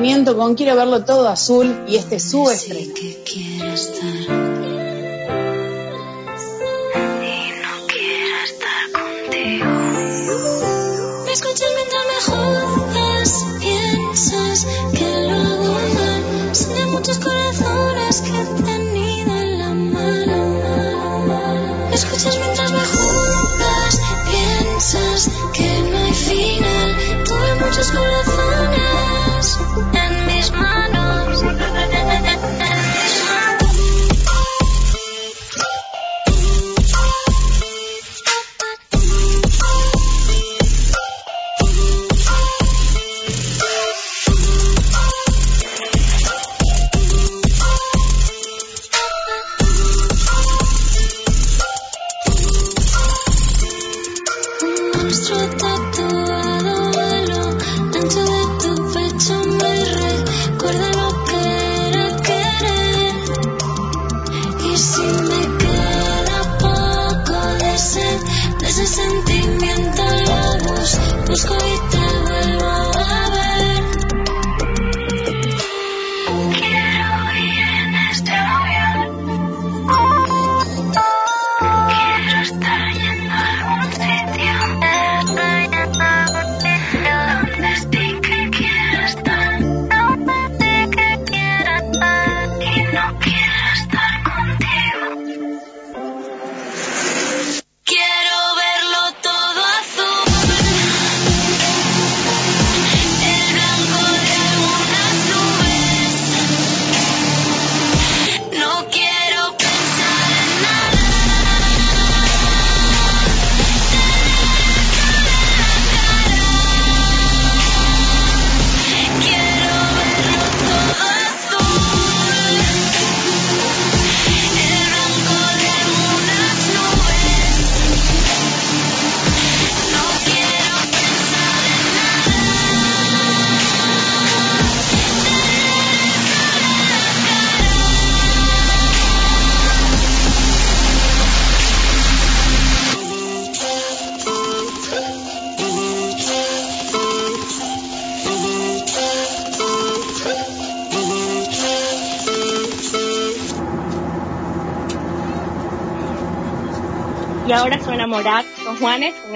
S6: Con
S1: Quiero
S8: verlo todo azul y este es su estreno.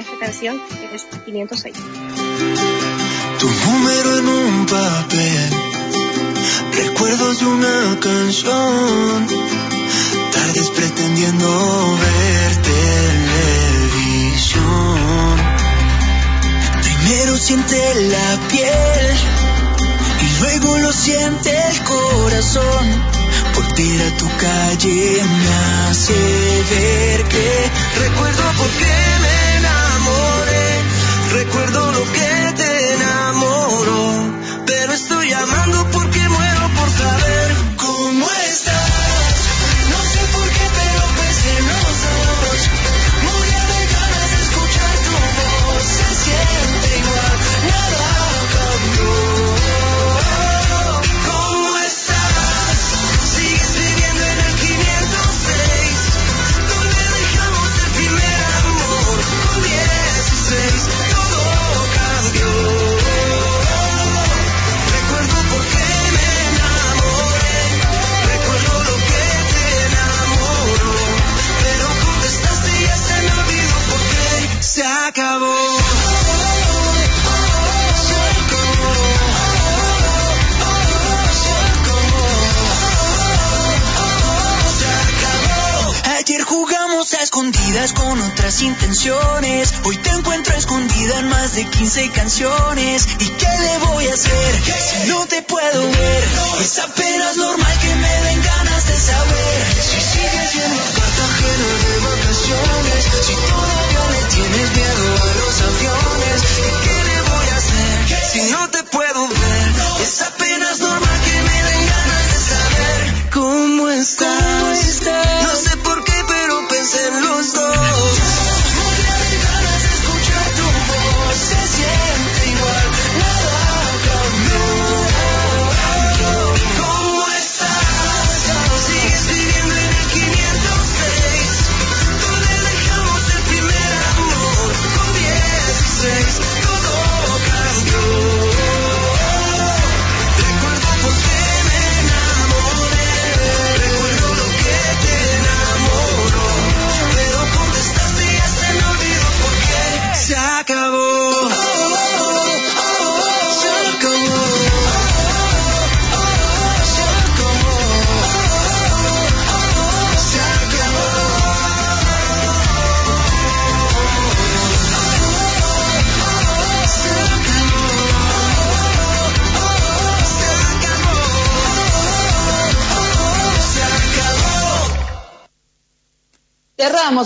S4: Esta canción es 506.
S6: Tu número en un papel, recuerdos de una canción, tardes pretendiendo ver televisión. Primero siente la piel y luego lo siente el corazón. Volver a tu calle me hace ver que recuerdo por qué recuerdo lo que te enamoró, pero estoy amando porque con otras intenciones. Hoy te encuentro escondida en más de 15 canciones. ¿Y qué le voy a hacer si no te puedo ver? Es apenas normal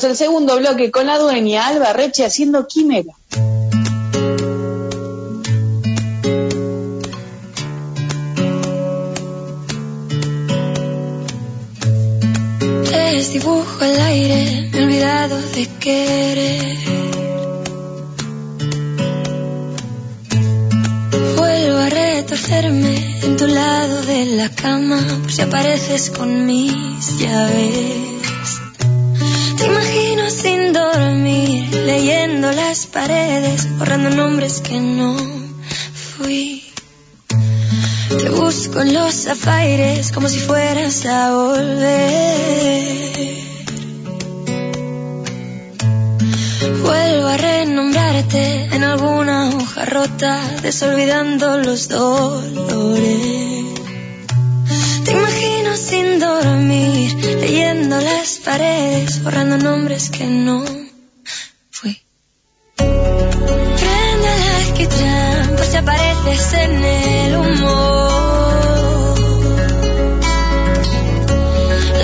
S6: El
S1: segundo bloque con la dueña Alba Reche haciendo quimera.
S2: Les dibujo al aire, me he olvidado de querer. Vuelvo a retorcerme en tu lado de la cama, por si apareces con mis llaves. Dormir, leyendo las paredes, borrando nombres que no fui. Te busco en los afaires como si fueras a volver. Vuelvo a renombrarte en alguna hoja rota, desolvidando los dolores. Dormir, leyendo las paredes, borrando nombres que no fui. Prende el alquitrán, por si apareces en el humor.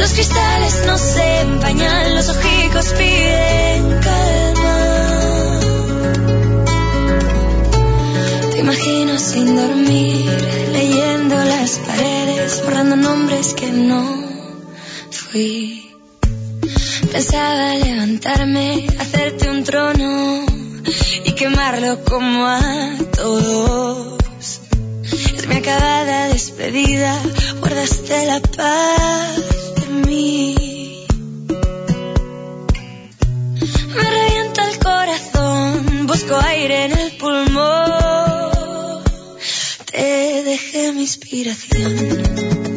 S2: Los cristales no se empañan, los ojicos piden calma. Te imagino sin dormir, leyendo las paredes, borrando nombres que no fui. Pensaba levantarme, hacerte un trono y quemarlo como a todos. Es mi acabada despedida, guardaste la paz de mí. Me revienta el corazón, busco aire en el pulmón. Te dejé mi inspiración.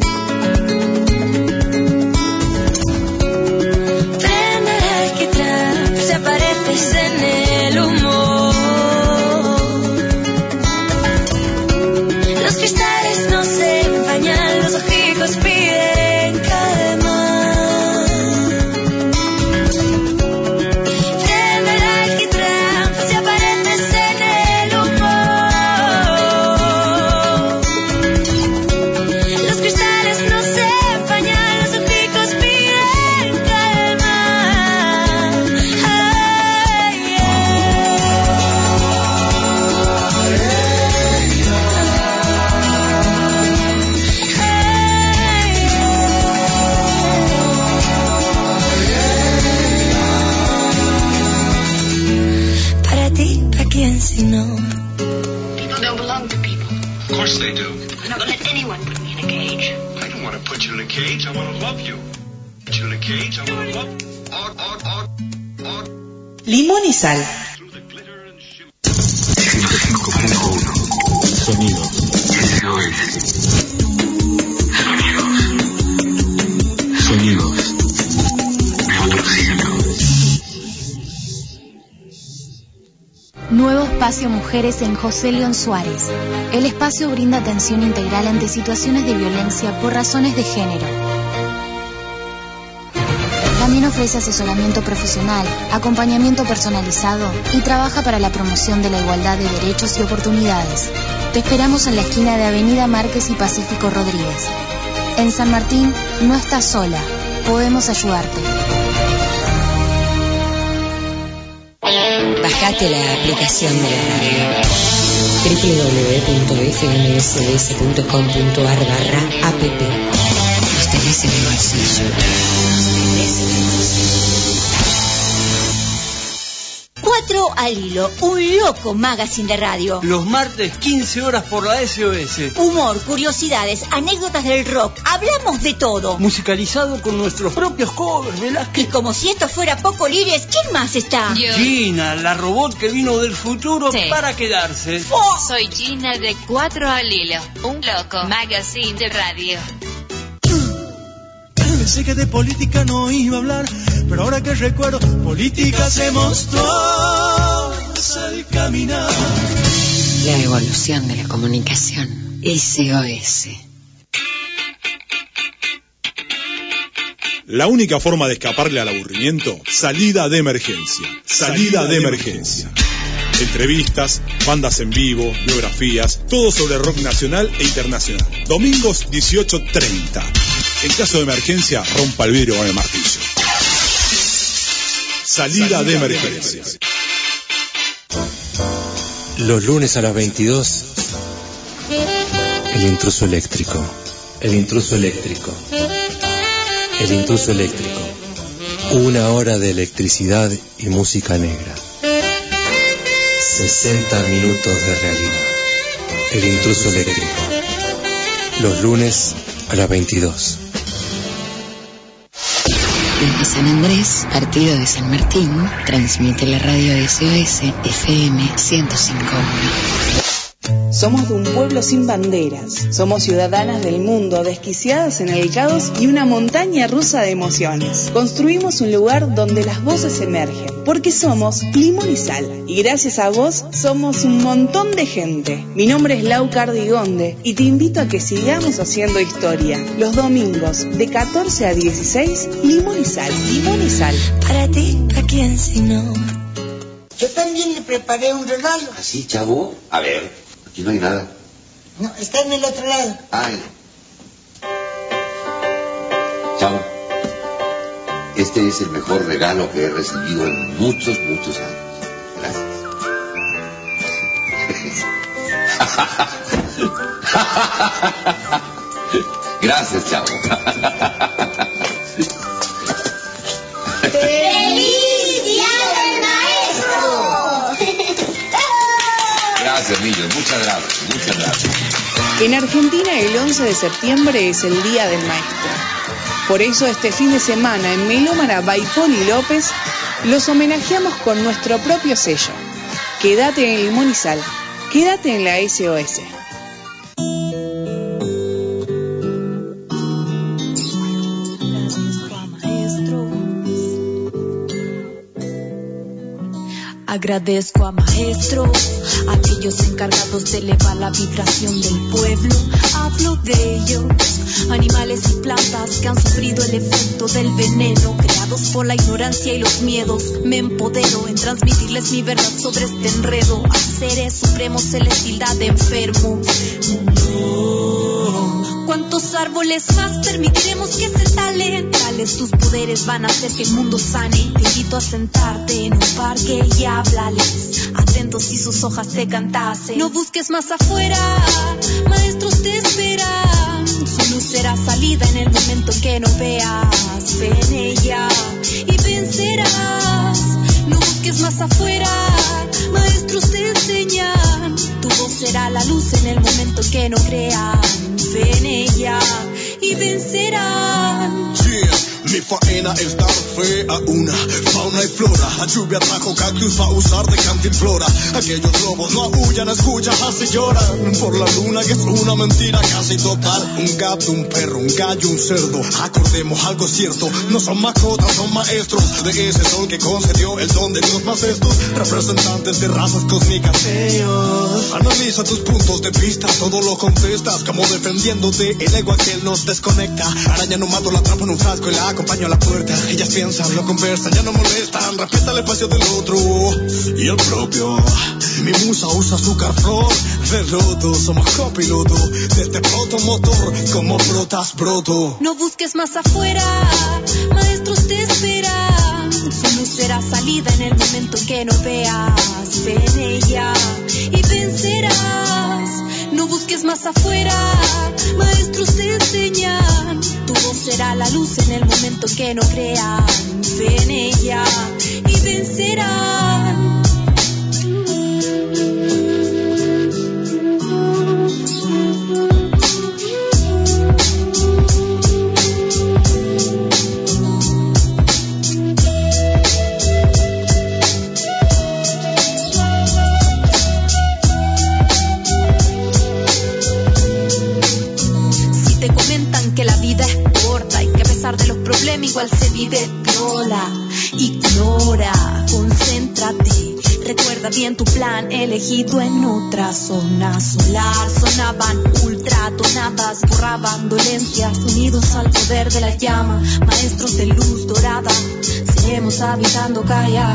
S25: Nuevo espacio Mujeres en José León Suárez. El espacio brinda atención integral ante situaciones de violencia por razones de género. Ofrece asesoramiento profesional, acompañamiento personalizado y trabaja para la promoción de la igualdad de derechos y oportunidades. Te esperamos en la esquina de Avenida Márquez y Pacífico Rodríguez. En San Martín no estás sola, podemos ayudarte.
S17: Bajate la aplicación de la radio www.fmss.com.ar barra app Los tenés en el bolsillo. Tenés en el bolsillo.
S26: Cuatro al hilo, un loco magazine de radio.
S24: Los martes 15 horas por la SOS.
S26: Humor, curiosidades, anécdotas del rock. Hablamos de todo.
S24: Musicalizado con nuestros propios covers,
S26: Y
S24: Velázquez.
S26: como si esto fuera poco lires, ¿quién más está?
S24: Gina, la robot que vino del futuro
S27: Sí.
S24: para quedarse.
S27: Soy Gina de Cuatro al Hilo, un loco magazine de radio.
S28: Pensé que de política no iba a hablar, pero ahora que recuerdo, política se mostró al caminar.
S17: La evolución de la comunicación. SOS.
S29: La única forma de escaparle al aburrimiento, salida de emergencia. Salida de emergencia. Entrevistas, bandas en vivo, biografías, todo sobre rock nacional e internacional. Domingos 18.30. En caso de emergencia, rompa el vidrio con el martillo. Salida de emergencia.
S12: Los lunes a las 22, el intruso eléctrico. El intruso eléctrico. El intruso eléctrico. Una hora de electricidad y música negra. 60 minutos de realidad. El intruso eléctrico. Los lunes a las 22.
S17: Desde San Andrés, partido de San Martín, transmite la radio SOS FM 105.1.
S1: Somos de un pueblo sin banderas. Somos ciudadanas del mundo, desquiciadas en el caos y una montaña rusa de emociones. Construimos un lugar donde las voces emergen, porque somos limón y sal. Y gracias a vos, somos un montón de gente. Mi nombre es Lau Cardigonde y te invito a que sigamos haciendo historia. Los domingos, de 14 a 16, limón y sal, limón y sal.
S2: Para ti, ¿a quién si no?
S20: Yo también le preparé un regalo.
S21: ¿Así, chavo? A ver, aquí no hay nada.
S20: No, está en el otro lado.
S21: Ay. Chavo, este es el mejor regalo que he recibido en muchos, muchos años. Gracias. Gracias, chavo. Muchas gracias. Muchas gracias.
S1: En Argentina el 11 de septiembre es el Día del Maestro. Por eso este fin de semana en Melómana by Poli López los homenajeamos con nuestro propio sello. Quédate en Limón y Sal. Quédate en la SOS.
S30: Agradezco a maestros, aquellos encargados de elevar la vibración del pueblo. Hablo de ellos, animales y plantas que han sufrido el efecto del veneno, creados por la ignorancia y los miedos. Me empodero en transmitirles mi verdad sobre este enredo. A seres supremos celestilidad de enfermo. ¿Cuántos árboles más permitiremos que se talen? Tales tus poderes van a hacer que el mundo sane. Te invito a sentarte en un parque y háblales. Atentos si sus hojas te cantasen. No busques más afuera, maestros te esperan. Su luz será salida en el momento en que no veas. Ve en ella y vencerás. No busques más afuera, maestros te enseñan.
S31: Tu voz será la luz en el momento que no crean. Fe en ella y vencerán.
S24: Yeah mi faena es dar fe a una fauna y flora. La lluvia trajo cactus a usar de cantinflora. Aquellos lobos no aullan, escucha, así lloran. Por la luna que es una mentira casi total. Un gato, un perro, un gallo, un cerdo. Acordemos algo cierto, no son mascotas, son maestros de ese sol que concedió el don de Dios más estos representantes de razas cósmicas. Ellos analiza tus puntos de vista, todo lo contestas como defendiéndote el ego aquel nos desconecta. Araña no mato, la atrapo en un frasco y la acompaño a la puerta. Ellas piensan, lo conversan, ya no molestan, respeta el espacio del otro y el propio. Mi musa usa azúcar flor de lodo, somos copiloto de este proto motor como brotas broto.
S31: No busques más afuera, maestros te esperan. Luz será salida en el momento que no veas. En ella y vencerás. No busques más afuera, maestros te enseñan. Tu voz será la luz en el momento que no crean. Fe en ella y vencerán. Vive viola, ignora, concéntrate. Recuerda bien tu plan elegido en otra zona solar. Sonaban ultratonadas, borraban dolencias, unidos al poder de la llama. Maestros de luz dorada, seremos habitando Gaia.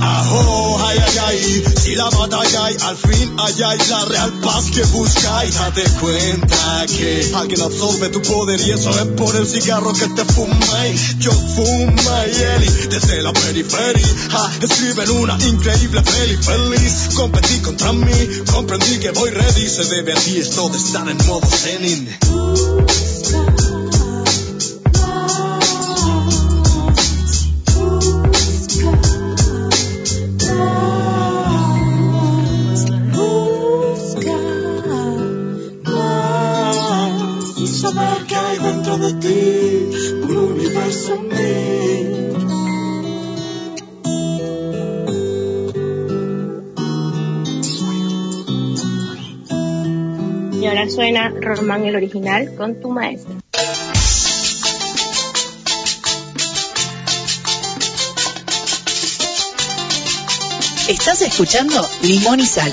S24: Ajo, ay, ay, ay, si la batalla hay, al fin hay la real paz que buscáis. Date cuenta que alguien absorbe tu poder y eso es por el cigarro que te fumáis. Yo fuma y él, desde la periferia, ja, escriben una increíble peli feliz. Competí contra mí, comprendí que voy ready, se debe a ti esto de estar en modo zenin.
S4: Suena Román el original con tu maestro.
S22: Estás escuchando Limón y Sal.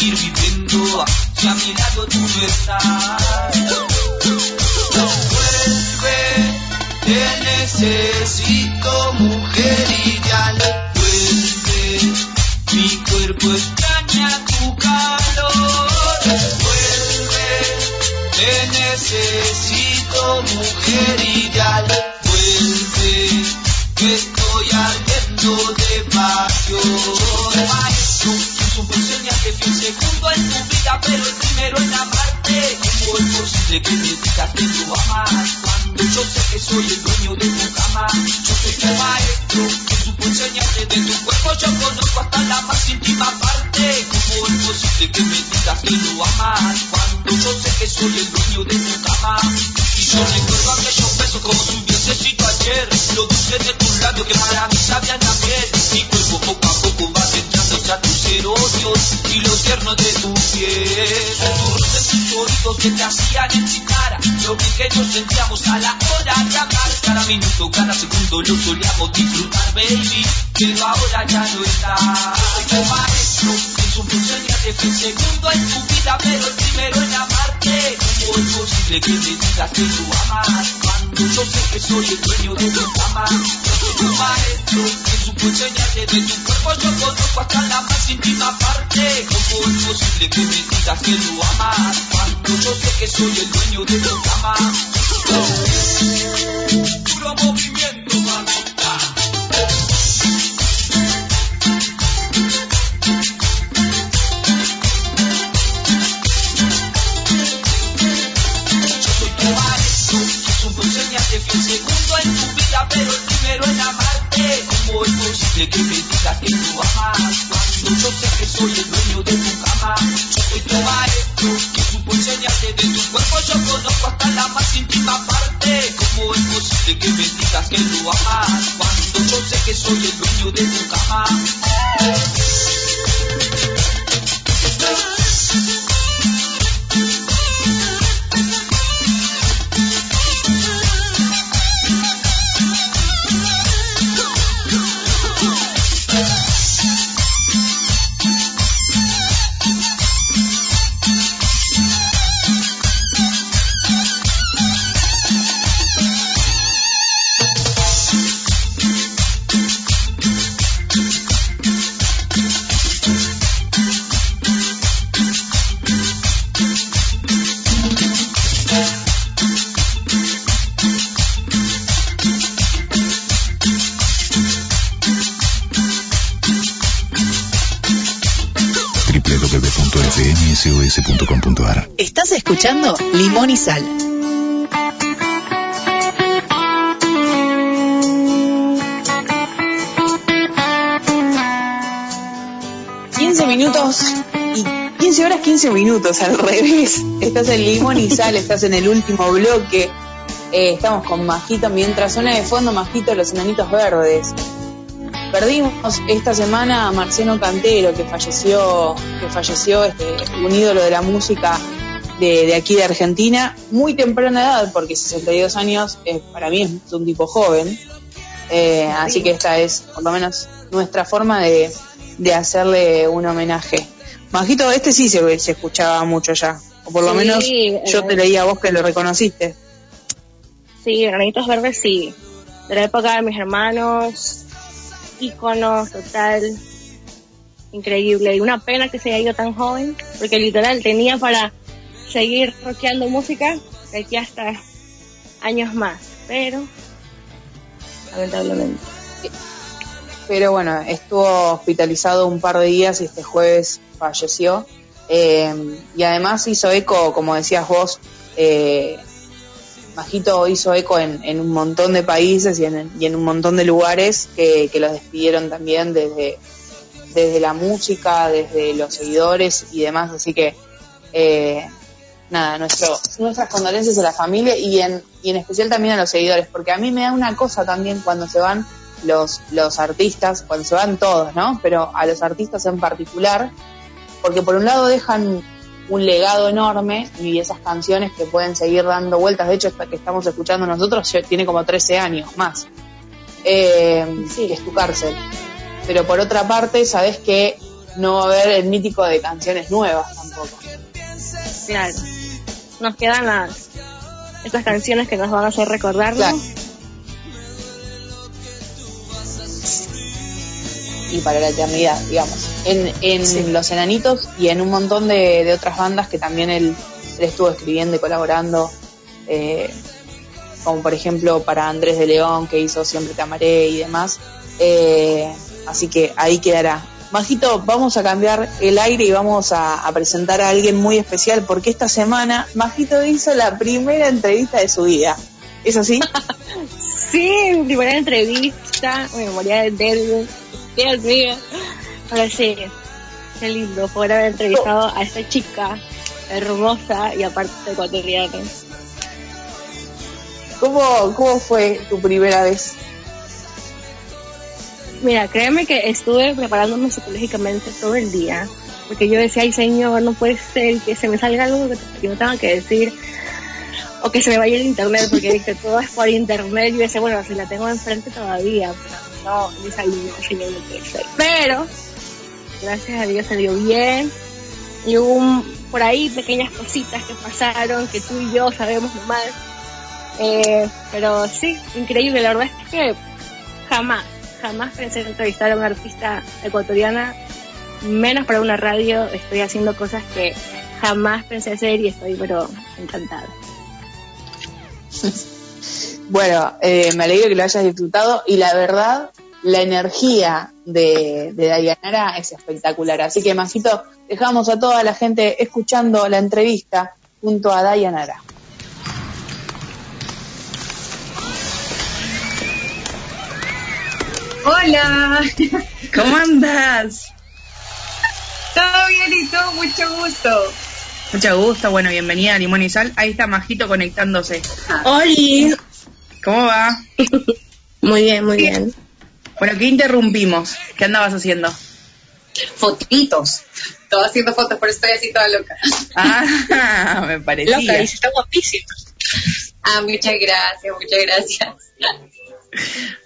S32: Puedo que me digas que
S6: lo amas? Cuando yo sé que soy el dueño de tu cama.
S5: Limón y Sal.
S1: Quince minutos y 15 horas 15 minutos al revés. Estás en Limón y Sal, estás en el último bloque. Eh, estamos con Majito mientras suena de fondo Majito los enanitos verdes. Perdimos esta semana a Marciano Cantero, que falleció, que falleció este, un ídolo de la música de, de aquí de Argentina, muy temprana edad, porque 62 años eh, para mí es un tipo joven. Eh, así que esta es por lo menos nuestra forma de, de hacerle un homenaje. Majito, este sí se, se escuchaba mucho ya, o por lo
S4: Sí,
S1: menos yo
S4: eh.
S1: te leía a vos que lo reconociste.
S4: Sí, Granitos Verdes sí. De la época de mis hermanos, íconos, total, increíble. Y una pena que se haya ido tan joven, porque literal tenía para seguir rockeando música de aquí hasta años más. Pero, lamentablemente.
S1: pero bueno, estuvo hospitalizado un par de días y este jueves falleció. Eh, y además hizo eco, como decías vos, eh, Majito hizo eco en, un montón de países y en, y en un montón de lugares que, que los despidieron también desde, desde la música, desde los seguidores y demás. Así que, eh, nada, nuestro, nuestras condolencias a la familia y en, y en especial también a los seguidores, porque a mí me da una cosa también cuando se van los, los artistas, cuando se van todos, ¿no? Pero a los artistas en particular, porque por un lado dejan un legado enorme y esas canciones que pueden seguir dando vueltas, de hecho esta que estamos escuchando nosotros tiene como 13 años más, eh, que es tu cárcel. Pero por otra parte, sabes que no va a haber el mítico de canciones nuevas tampoco.
S4: Claro. Nos quedan las estas canciones que nos van a hacer recordarlo.
S1: y para la eternidad, digamos. En, en Los Enanitos y en un montón de, de otras bandas que también él, él estuvo escribiendo y colaborando, eh, como por ejemplo para Andrés de León, que hizo Siempre te amaré y demás. Eh, así que ahí quedará. Majito, vamos a cambiar el aire y vamos a, a presentar a alguien muy especial, porque esta semana Majito hizo la primera entrevista de su vida. ¿Es así?
S4: Sí, mi primera entrevista, mi memoria de Derby. Dios mío. Ahora sí, qué lindo poder haber entrevistado a esta chica hermosa y aparte ecuatoriana.
S1: ¿Cómo, ¿Cómo fue tu primera vez?
S4: Mira, créeme que estuve preparándome psicológicamente todo el día, porque yo decía, ay señor, no puede ser que se me salga algo que, no tenga que decir, o que se me vaya el internet, porque dije, todo es por internet, y yo decía, bueno, si la tengo enfrente todavía, pero no, ni salí, señor, no puede ser. Pero, gracias a Dios salió bien, y hubo un- por ahí pequeñas cositas que pasaron, que tú y yo sabemos nomás, eh, pero sí, increíble, la verdad es que jamás, jamás pensé en entrevistar a una artista ecuatoriana, menos para una radio, estoy haciendo cosas que jamás pensé hacer y estoy pero encantada.
S1: Bueno, eh, me alegro que lo hayas disfrutado y la verdad, la energía de, de Dayanara es espectacular. Así que, Majito, dejamos a toda la gente escuchando la entrevista junto a Dayanara.
S33: Hola,
S34: ¿Cómo andas?
S33: ¿todo bien y tú? Mucho gusto.
S34: Mucho gusto, bueno, bienvenida a Limón y Sal. Ahí está Majito conectándose.
S4: ¡Holi!
S34: ¿Cómo va?
S4: Muy bien, muy bien.
S34: Bueno, ¿qué interrumpimos? ¿Qué andabas haciendo?
S33: Fotitos. Estaba haciendo fotos, por eso estoy así toda loca.
S34: Ah, me parecía.
S4: Loca, dice, está guapísima.
S33: Ah, muchas gracias, muchas gracias.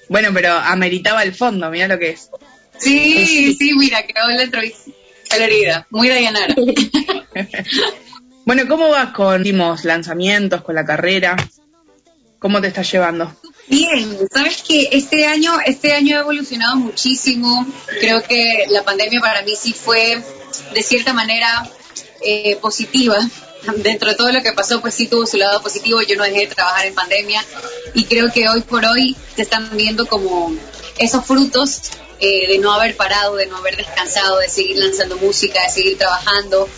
S34: Bueno, pero ameritaba el fondo, mira lo que es.
S33: Sí, sí, mira, quedó la entrevista colorida. Muy Dayanara.
S34: Bueno, ¿cómo vas con últimos lanzamientos, con la carrera? ¿Cómo te estás llevando?
S33: Bien, sabes que este año, este año ha evolucionado muchísimo. Creo que la pandemia para mí sí fue de cierta manera eh, positiva. Dentro de todo lo que pasó, pues sí tuvo su lado positivo. Yo no dejé de trabajar en pandemia y creo que hoy por hoy se están viendo como esos frutos eh, de no haber parado, de no haber descansado, de seguir lanzando música, de seguir trabajando.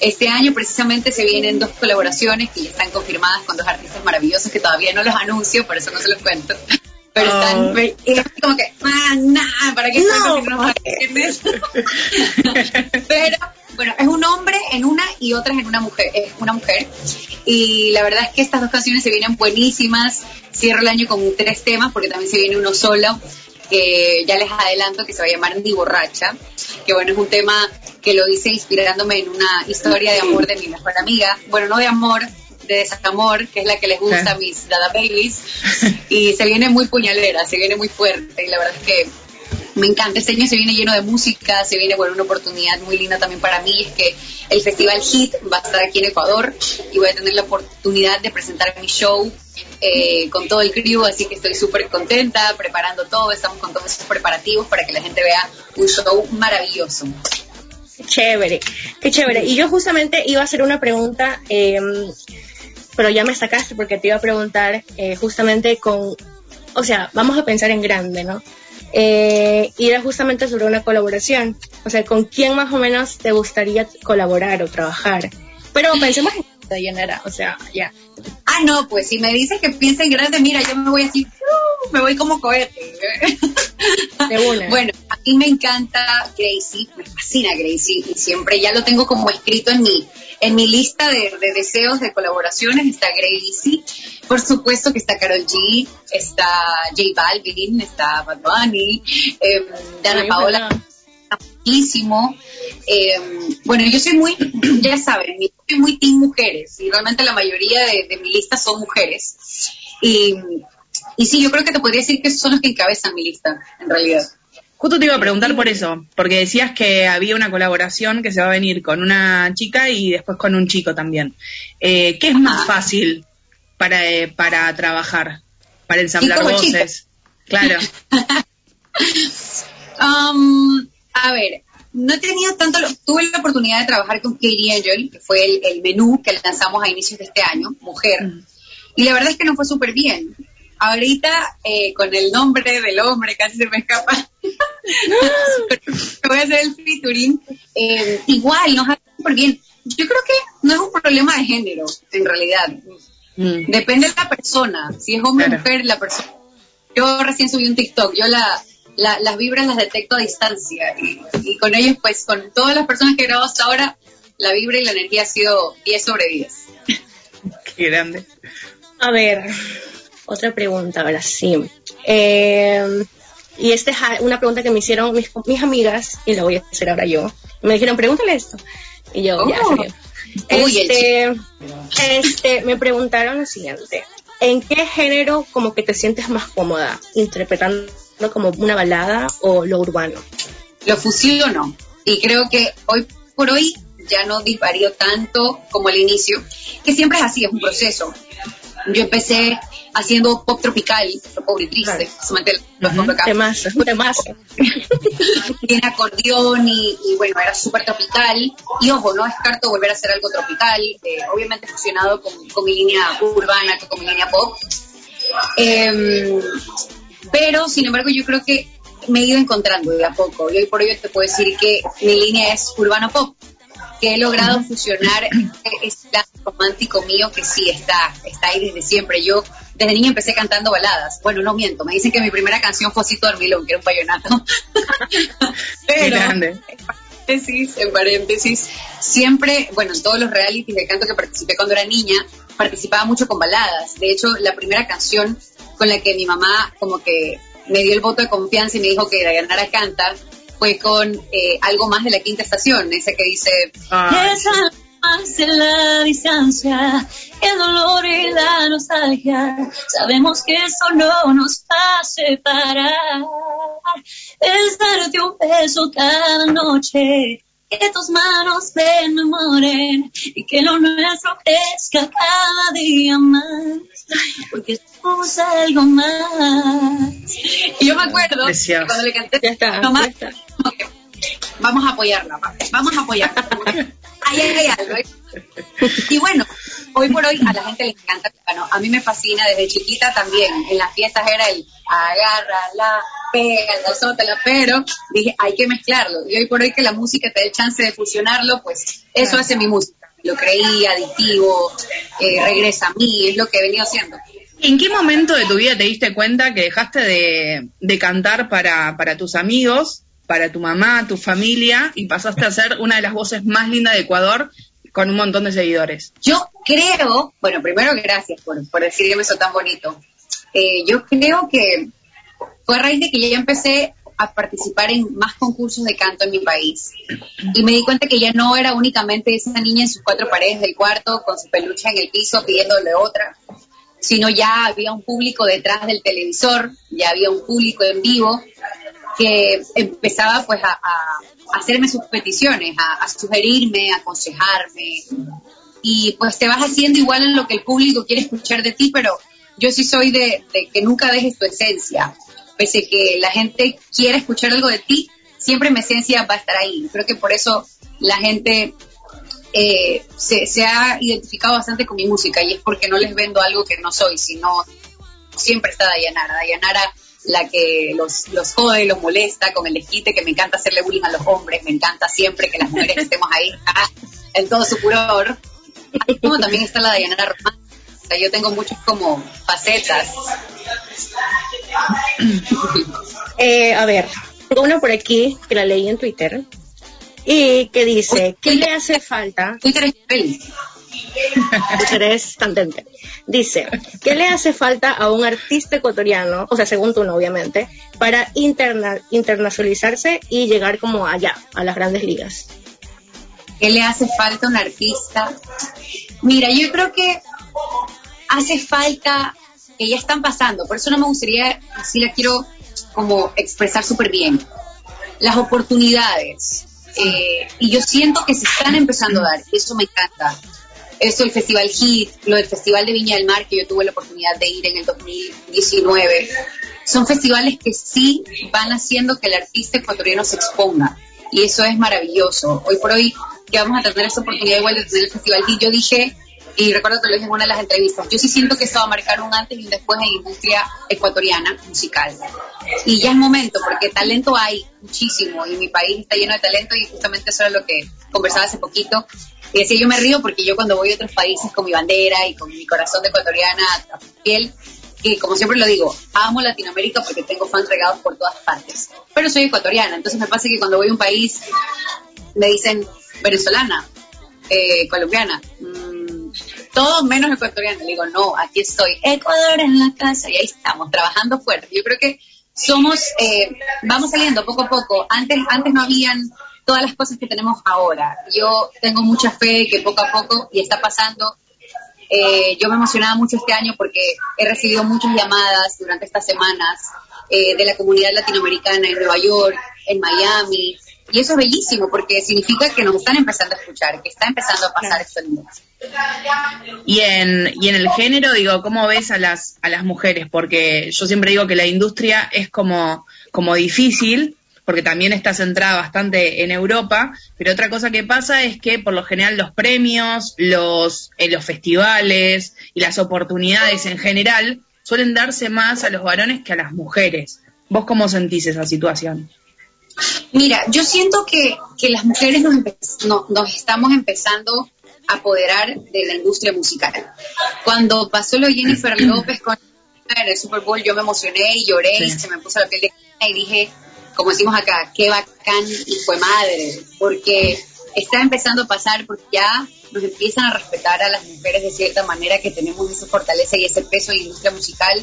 S33: Este año precisamente se vienen dos colaboraciones que ya están confirmadas con dos artistas maravillosos que todavía no los anuncio, por eso no se los cuento. Pero están ve- es como que, ah, nah, ¿para qué no? Pero bueno, es un hombre en una y otra en una mujer, es una mujer. Y la verdad es que estas dos canciones se vienen buenísimas. Cierro el año con tres temas porque también se viene uno solo. Que ya les adelanto que se va a llamar Ni Borracha, que bueno, es un tema que lo hice inspirándome en una historia de amor de mi mejor amiga. Bueno, no de amor, de desamor, que es la que les gusta a mis Dada Babies. Y se viene muy puñalera, se viene muy fuerte. Y la verdad es que me encanta. Este año se viene lleno de música, se viene bueno, una oportunidad muy linda también para mí, es que el Festival Hit va a estar aquí en Ecuador y voy a tener la oportunidad de presentar mi show eh, con todo el crew, así que estoy súper contenta, preparando todo, estamos con todos esos preparativos para que la gente vea un show maravilloso.
S4: Chévere, qué chévere. Y yo justamente iba a hacer una pregunta, eh, pero ya me sacaste porque te iba a preguntar eh, justamente con, o sea, vamos a pensar en grande, ¿no? Eh, y era justamente sobre una colaboración. O sea, ¿con quién más o menos te gustaría colaborar o trabajar? Pero pensemos en Dayanara, o sea, ya.
S33: Ah, no, pues si me dices que piensa en grande, mira, yo me voy así, ¡uh! me voy como cohete.
S4: De una.
S33: Bueno, a mí me encanta Gracie, me fascina Gracie y siempre ya lo tengo como escrito en mi, en mi lista de, de deseos de colaboraciones, está Gracie, por supuesto que está Carol G, está J Balvin, está Bad Bunny, eh, Dana
S4: Ay,
S33: Paola. Muchísimo. Eh, bueno, yo soy muy, ya saben, yo soy muy team mujeres y realmente la mayoría de, de mi lista son mujeres. Y, y sí, yo creo que te podría decir que son los que encabezan mi lista, en realidad.
S34: Justo te iba a preguntar por eso, porque decías que había una colaboración que se va a venir con una chica y después con un chico también. Eh, ¿Qué es más fácil para, eh, para trabajar? Para ensamblar voces. Claro.
S33: Um, a ver, no he tenido tanto, tuve la oportunidad de trabajar con Katie Angel, que fue el, el menú que lanzamos a inicios de este año, Mujer, y la verdad es que nos fue súper bien. Ahorita, eh, con el nombre del hombre, casi se me escapa, voy a hacer el featuring, eh, igual, nos ha súper bien. Yo creo que no es un problema de género, en realidad. Depende de la persona, si es hombre o
S34: Claro.
S33: mujer, la persona yo recién subí un TikTok, yo la, la- las vibras las detecto a distancia y, y con ellos, pues con todas las personas que he grabado hasta ahora, la vibra y la energía ha sido 10 sobre 10.
S1: Qué grande.
S4: A ver, otra pregunta, ahora sí. Eh, y esta es una pregunta que me hicieron mis, mis amigas y la voy a hacer ahora yo. Me dijeron, pregúntale esto. Y yo, ya,
S33: Oh.
S4: Este, este, me preguntaron lo siguiente. ¿En qué género como que te sientes más cómoda? ¿Interpretando como una balada o lo urbano?
S33: Lo fusiono y creo que hoy por hoy ya no disvarío tanto como al inicio, que siempre es así, es un proceso. Yo empecé haciendo pop tropical, pobre y triste, solamente los acá.
S4: Temazo, temazo.
S33: tiene acordeón y, y bueno, era súper tropical. Y ojo, no descarto volver a hacer algo tropical, eh, obviamente fusionado con, con mi línea urbana, con mi línea pop. Em, pero, sin embargo, yo creo que me he ido encontrando de a poco. Y hoy por hoy te puedo decir que mi línea es urbano pop, que he logrado fusionar ese lado romántico mío que sí está, está ahí desde siempre. Yo desde niña empecé cantando baladas. Bueno, no miento, me dicen que mi primera canción fue Osito Dormilón, que era un payonato. Pero,
S1: grande.
S33: paréntesis, en paréntesis, siempre, bueno, en todos los realities de canto que participé cuando era niña, participaba mucho con baladas. De hecho, la primera canción con la que mi mamá como que me dio el voto de confianza y me dijo que Dayanara canta fue con eh, algo más de la quinta estación, esa que dice...
S8: Más de la distancia, el dolor y la nostalgia. Sabemos que eso no nos va a separar. Es darte un beso cada noche. Que tus manos me enamoren y que lo nuestro crezca cada día más. Porque somos algo más.
S33: Y yo me acuerdo
S1: Precioso.
S33: cuando le canté
S4: Ya está, ya
S33: vamos a apoyarla, va, vamos a apoyarla. Ahí hay algo. ¿eh? Y bueno, hoy por hoy a la gente le encanta el piano. A mí me fascina desde chiquita también. En las fiestas era el agárrala, pégala, azótala, pero dije, hay que mezclarlo. Y hoy por hoy que la música te dé el chance de fusionarlo, pues eso hace mi música. Lo creí, aditivo, eh, regresa a mí, es lo que he venido haciendo.
S1: ¿En qué momento de tu vida te diste cuenta que dejaste de, cantar para, tus amigos, para tu mamá, tu familia, y pasaste a ser una de las voces más lindas de Ecuador con un montón de seguidores?
S33: Yo creo, bueno, primero gracias por, por decirme eso tan bonito. Eh, yo creo que fue a raíz de que ya empecé a participar en más concursos de canto en mi país. Y me di cuenta que ya no era únicamente esa niña en sus cuatro paredes del cuarto con su pelucha en el piso pidiéndole otra, sino ya había un público detrás del televisor, ya había un público en vivo que empezaba pues a, a hacerme sus peticiones, a, a sugerirme, a aconsejarme. Y pues te vas haciendo igual en lo que el público quiere escuchar de ti, pero yo sí soy de, de que nunca dejes tu esencia. Pese que la gente quiera escuchar algo de ti, siempre mi esencia va a estar ahí. Creo que por eso la gente eh, se, ha identificado bastante con mi música y es porque no les vendo algo que no soy, sino siempre está Dayanara. Dayanara la que los, los jode, los molesta con el desquite, que me encanta hacerle bullying a los hombres, me encanta siempre que las mujeres estemos ahí ah, en todo su furor. Como también está la Dayanara romántica. O sea, yo tengo muchas como facetas.
S4: Eh, a ver, tengo una por aquí que la leí en Twitter y que dice, ¿qué le hace falta?
S33: Twitter es feliz.
S4: Dice, ¿qué le hace falta a un artista ecuatoriano, o sea, según tú no, obviamente, para interna internacionalizarse y llegar como allá, a las grandes ligas?
S33: ¿Qué le hace falta a un artista? Mira, yo creo que hace falta que ya están pasando, por eso no me gustaría, así la quiero como expresar súper bien, las oportunidades. Eh, y yo siento que se están empezando a dar, eso me encanta. Eso, el Festival Hit, lo del Festival de Viña del Mar, que yo tuve la oportunidad de ir en el 2019, son festivales que sí van haciendo que el artista ecuatoriano se exponga. Y eso es maravilloso. Hoy por hoy, que vamos a tener esta oportunidad igual de tener el Festival Hit, yo dije, y recuerdo que lo dije en una de las entrevistas, yo sí siento que esto va a marcar un antes y un después en la industria ecuatoriana musical. Y ya es momento, porque talento hay muchísimo, y mi país está lleno de talento, y justamente eso era lo que conversaba hace poquito. Y decía, yo me río porque yo cuando voy a otros países con mi bandera y con mi corazón de ecuatoriana a piel, que como siempre lo digo, amo Latinoamérica porque tengo fans regados por todas partes. Pero soy ecuatoriana, entonces me pasa que cuando voy a un país me dicen venezolana, eh, colombiana, mm, todo menos ecuatoriana. Le digo, no, aquí estoy, Ecuador en la casa y ahí estamos, trabajando fuerte. Yo creo que somos, eh, vamos saliendo poco a poco. Antes, antes no habían todas las cosas que tenemos ahora. Yo tengo mucha fe que poco a poco, y está pasando, eh, yo me emocionaba mucho este año porque he recibido muchas llamadas durante estas semanas eh, de la comunidad latinoamericana en Nueva York, en Miami, y eso es bellísimo porque significa que nos están empezando a escuchar, que está empezando a pasar esto en.
S34: Y en, y en el género, digo, ¿cómo ves a las, a las mujeres? Porque yo siempre digo que la industria es como, como difícil, porque también está centrada bastante en Europa, pero otra cosa que pasa es que por lo general los premios, los, eh, los festivales y las oportunidades en general suelen darse más a los varones que a las mujeres. ¿Vos cómo sentís esa situación?
S33: Mira, yo siento que, que las mujeres nos, empe- no- nos estamos empezando a apoderar de la industria musical. Cuando pasó lo de Jennifer López con en el Super Bowl, yo me emocioné y lloré y se me puso la piel de y dije, como decimos acá, qué bacán y fue madre, porque está empezando a pasar porque ya nos empiezan a respetar a las mujeres de cierta manera que tenemos esa fortaleza y ese peso en la industria musical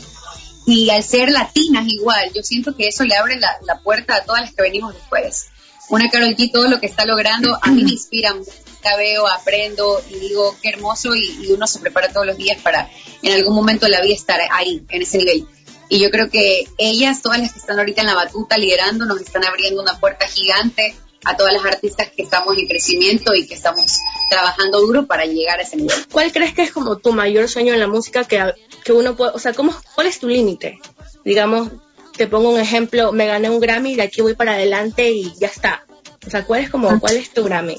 S33: y al ser latinas igual, yo siento que eso le abre la, la puerta a todas las que venimos después. Una Karol G, todo lo que está logrando, a mí me inspira. La veo, aprendo y digo, qué hermoso y, y uno se prepara todos los días para en algún momento de la vida estar ahí, en ese nivel. Y yo creo que ellas, todas las que están ahorita en la batuta liderando, nos están abriendo una puerta gigante a todas las artistas que estamos en crecimiento y que estamos trabajando duro para llegar a ese nivel.
S35: ¿Cuál crees que es como tu mayor sueño en la música que, que uno puede, o sea, ¿cómo, cuál es tu límite? Digamos, te pongo un ejemplo, me gané un Grammy y de aquí voy para adelante y ya está. O sea, ¿cuál es como, cuál es tu Grammy?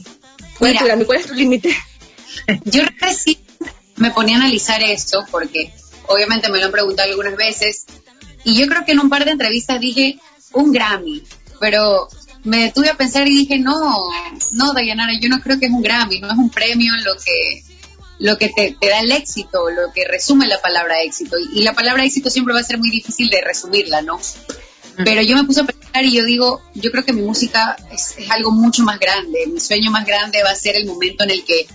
S35: ¿Cuál es tu
S33: Mira.
S35: Grammy? ¿Cuál es tu límite?
S33: Yo recién me ponía a analizar esto porque obviamente me lo han preguntado algunas veces y yo creo que en un par de entrevistas dije un Grammy, pero me detuve a pensar y dije no, no Dayanara, yo no creo que es un Grammy, no es un premio lo que lo que te, te da el éxito, lo que resume la palabra éxito y, y la palabra éxito siempre va a ser muy difícil de resumirla, ¿no? Pero yo me puse a pensar y yo digo, yo creo que mi música es, es algo mucho más grande. Mi sueño más grande va a ser el momento en el que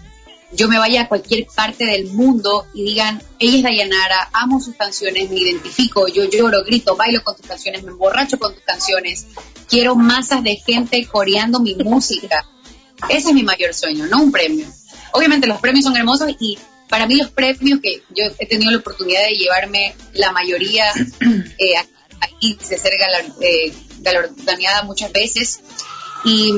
S33: yo me vaya a cualquier parte del mundo y digan, ella es Dayanara, amo sus canciones, me identifico, yo lloro, grito, bailo con tus canciones, me emborracho con tus canciones, quiero masas de gente coreando mi música. Ese es mi mayor sueño, no un premio. Obviamente los premios son hermosos y para mí los premios que yo he tenido la oportunidad de llevarme la mayoría eh, aquí, de ser eh, galardonada muchas veces y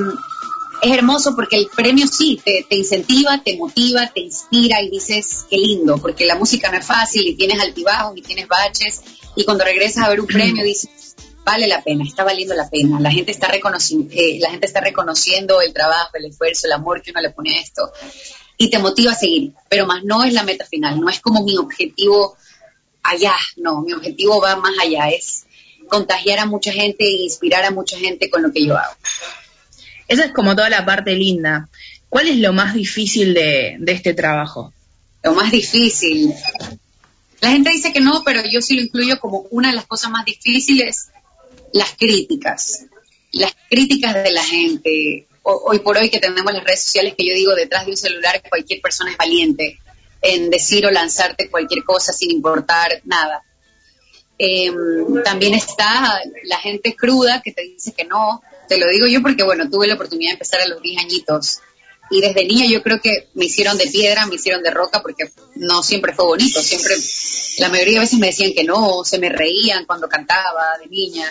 S33: es hermoso porque el premio sí te, te incentiva, te motiva, te inspira y dices qué lindo, porque la música no es fácil y tienes altibajos y tienes baches y cuando regresas a ver un premio dices vale la pena, está valiendo la pena, la gente está reconociendo, la gente está reconociendo el trabajo, el esfuerzo, el amor que uno le pone a esto y te motiva a seguir, pero más no es la meta final, no es como mi objetivo allá, no, mi objetivo va más allá, es contagiar a mucha gente e inspirar a mucha gente con lo que yo hago.
S34: Esa es como toda la parte linda. ¿Cuál es lo más difícil de, de este trabajo?
S33: Lo más difícil. La gente dice que no, pero yo sí lo incluyo como una de las cosas más difíciles, las críticas. Las críticas de la gente. Hoy por hoy que tenemos las redes sociales que yo digo detrás de un celular cualquier persona es valiente en decir o lanzarte cualquier cosa sin importar nada. Eh, también está la gente cruda que te dice que no. Te lo digo yo porque, bueno, tuve la oportunidad de empezar a los 10 añiñitos. Y desde niña yo creo que me hicieron de piedra, me hicieron de roca porque no siempre fue bonito. Siempre, la mayoría de veces me decían que no, se me reían cuando cantaba de niña.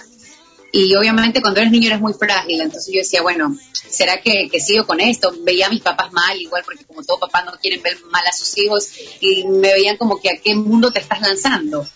S33: Y obviamente cuando eres niño eres muy frágil. Entonces yo decía, bueno, ¿será que, que sigo con esto? Veía a mis papás mal, igual porque como todo papá no quieren ver mal a sus hijos. Y me veían como que a qué mundo te estás lanzando.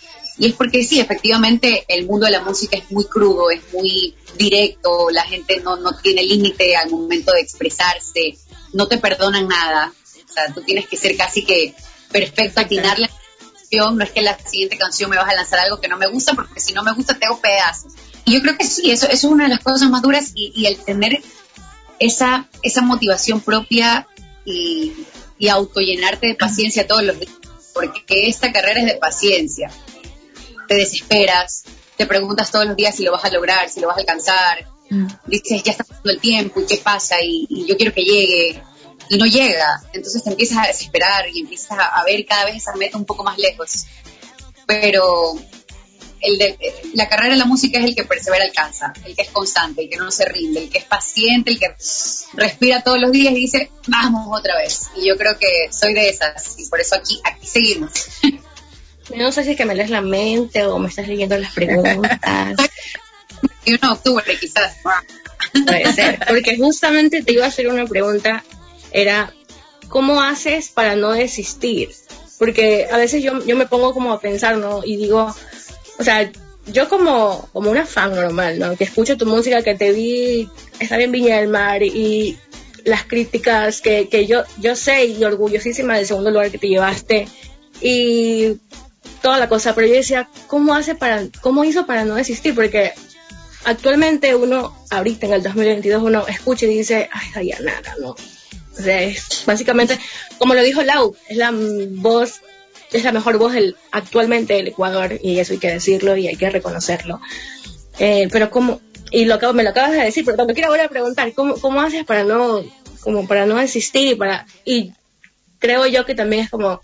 S33: Y es porque sí, efectivamente el mundo de la música es muy crudo, es muy directo, la gente no, no tiene límite al momento de expresarse, no te perdonan nada. O sea, tú tienes que ser casi que perfecto, atinar la canción, no es que la siguiente canción me vas a lanzar algo que no me gusta, porque si no me gusta te hago pedazos. Y yo creo que sí, eso, eso es una de las cosas más duras y, y el tener esa, esa motivación propia y, y autollenarte de paciencia todos los días, porque esta carrera es de paciencia te desesperas, te preguntas todos los días si lo vas a lograr, si lo vas a alcanzar, dices, ya está pasando el tiempo, ¿y qué pasa? Y, y yo quiero que llegue, y no llega, entonces te empiezas a desesperar y empiezas a, a ver cada vez esa meta un poco más lejos. Pero el de, la carrera de la música es el que persevera alcanza, el que es constante, el que no se rinde, el que es paciente, el que respira todos los días y dice, vamos otra vez. Y yo creo que soy de esas y por eso aquí, aquí seguimos.
S4: No sé si es que me lees la mente o me estás leyendo las preguntas.
S33: Y uno octubre quizás.
S4: Puede ser, porque justamente te iba a hacer una pregunta, era, ¿cómo haces para no desistir? Porque a veces yo, yo me pongo como a pensar, ¿no? Y digo, o sea, yo como, como una fan normal, ¿no? Que escucho tu música, que te vi estar en Viña del Mar y las críticas que, que yo, yo sé y orgullosísima del segundo lugar que te llevaste y toda la cosa, pero yo decía, ¿cómo hace para, cómo hizo para no desistir? Porque actualmente uno, ahorita en el 2022, uno escucha y dice, ay, Dayanara, ¿no? O sea, es básicamente, como lo dijo Lau, es la voz, es la mejor voz del, actualmente del Ecuador, y eso hay que decirlo y hay que reconocerlo. Eh, pero como, y lo acabo, me lo acabas de decir, pero te quiero volver a preguntar, ¿cómo, cómo haces para no, como para no desistir y para, y creo yo que también es como,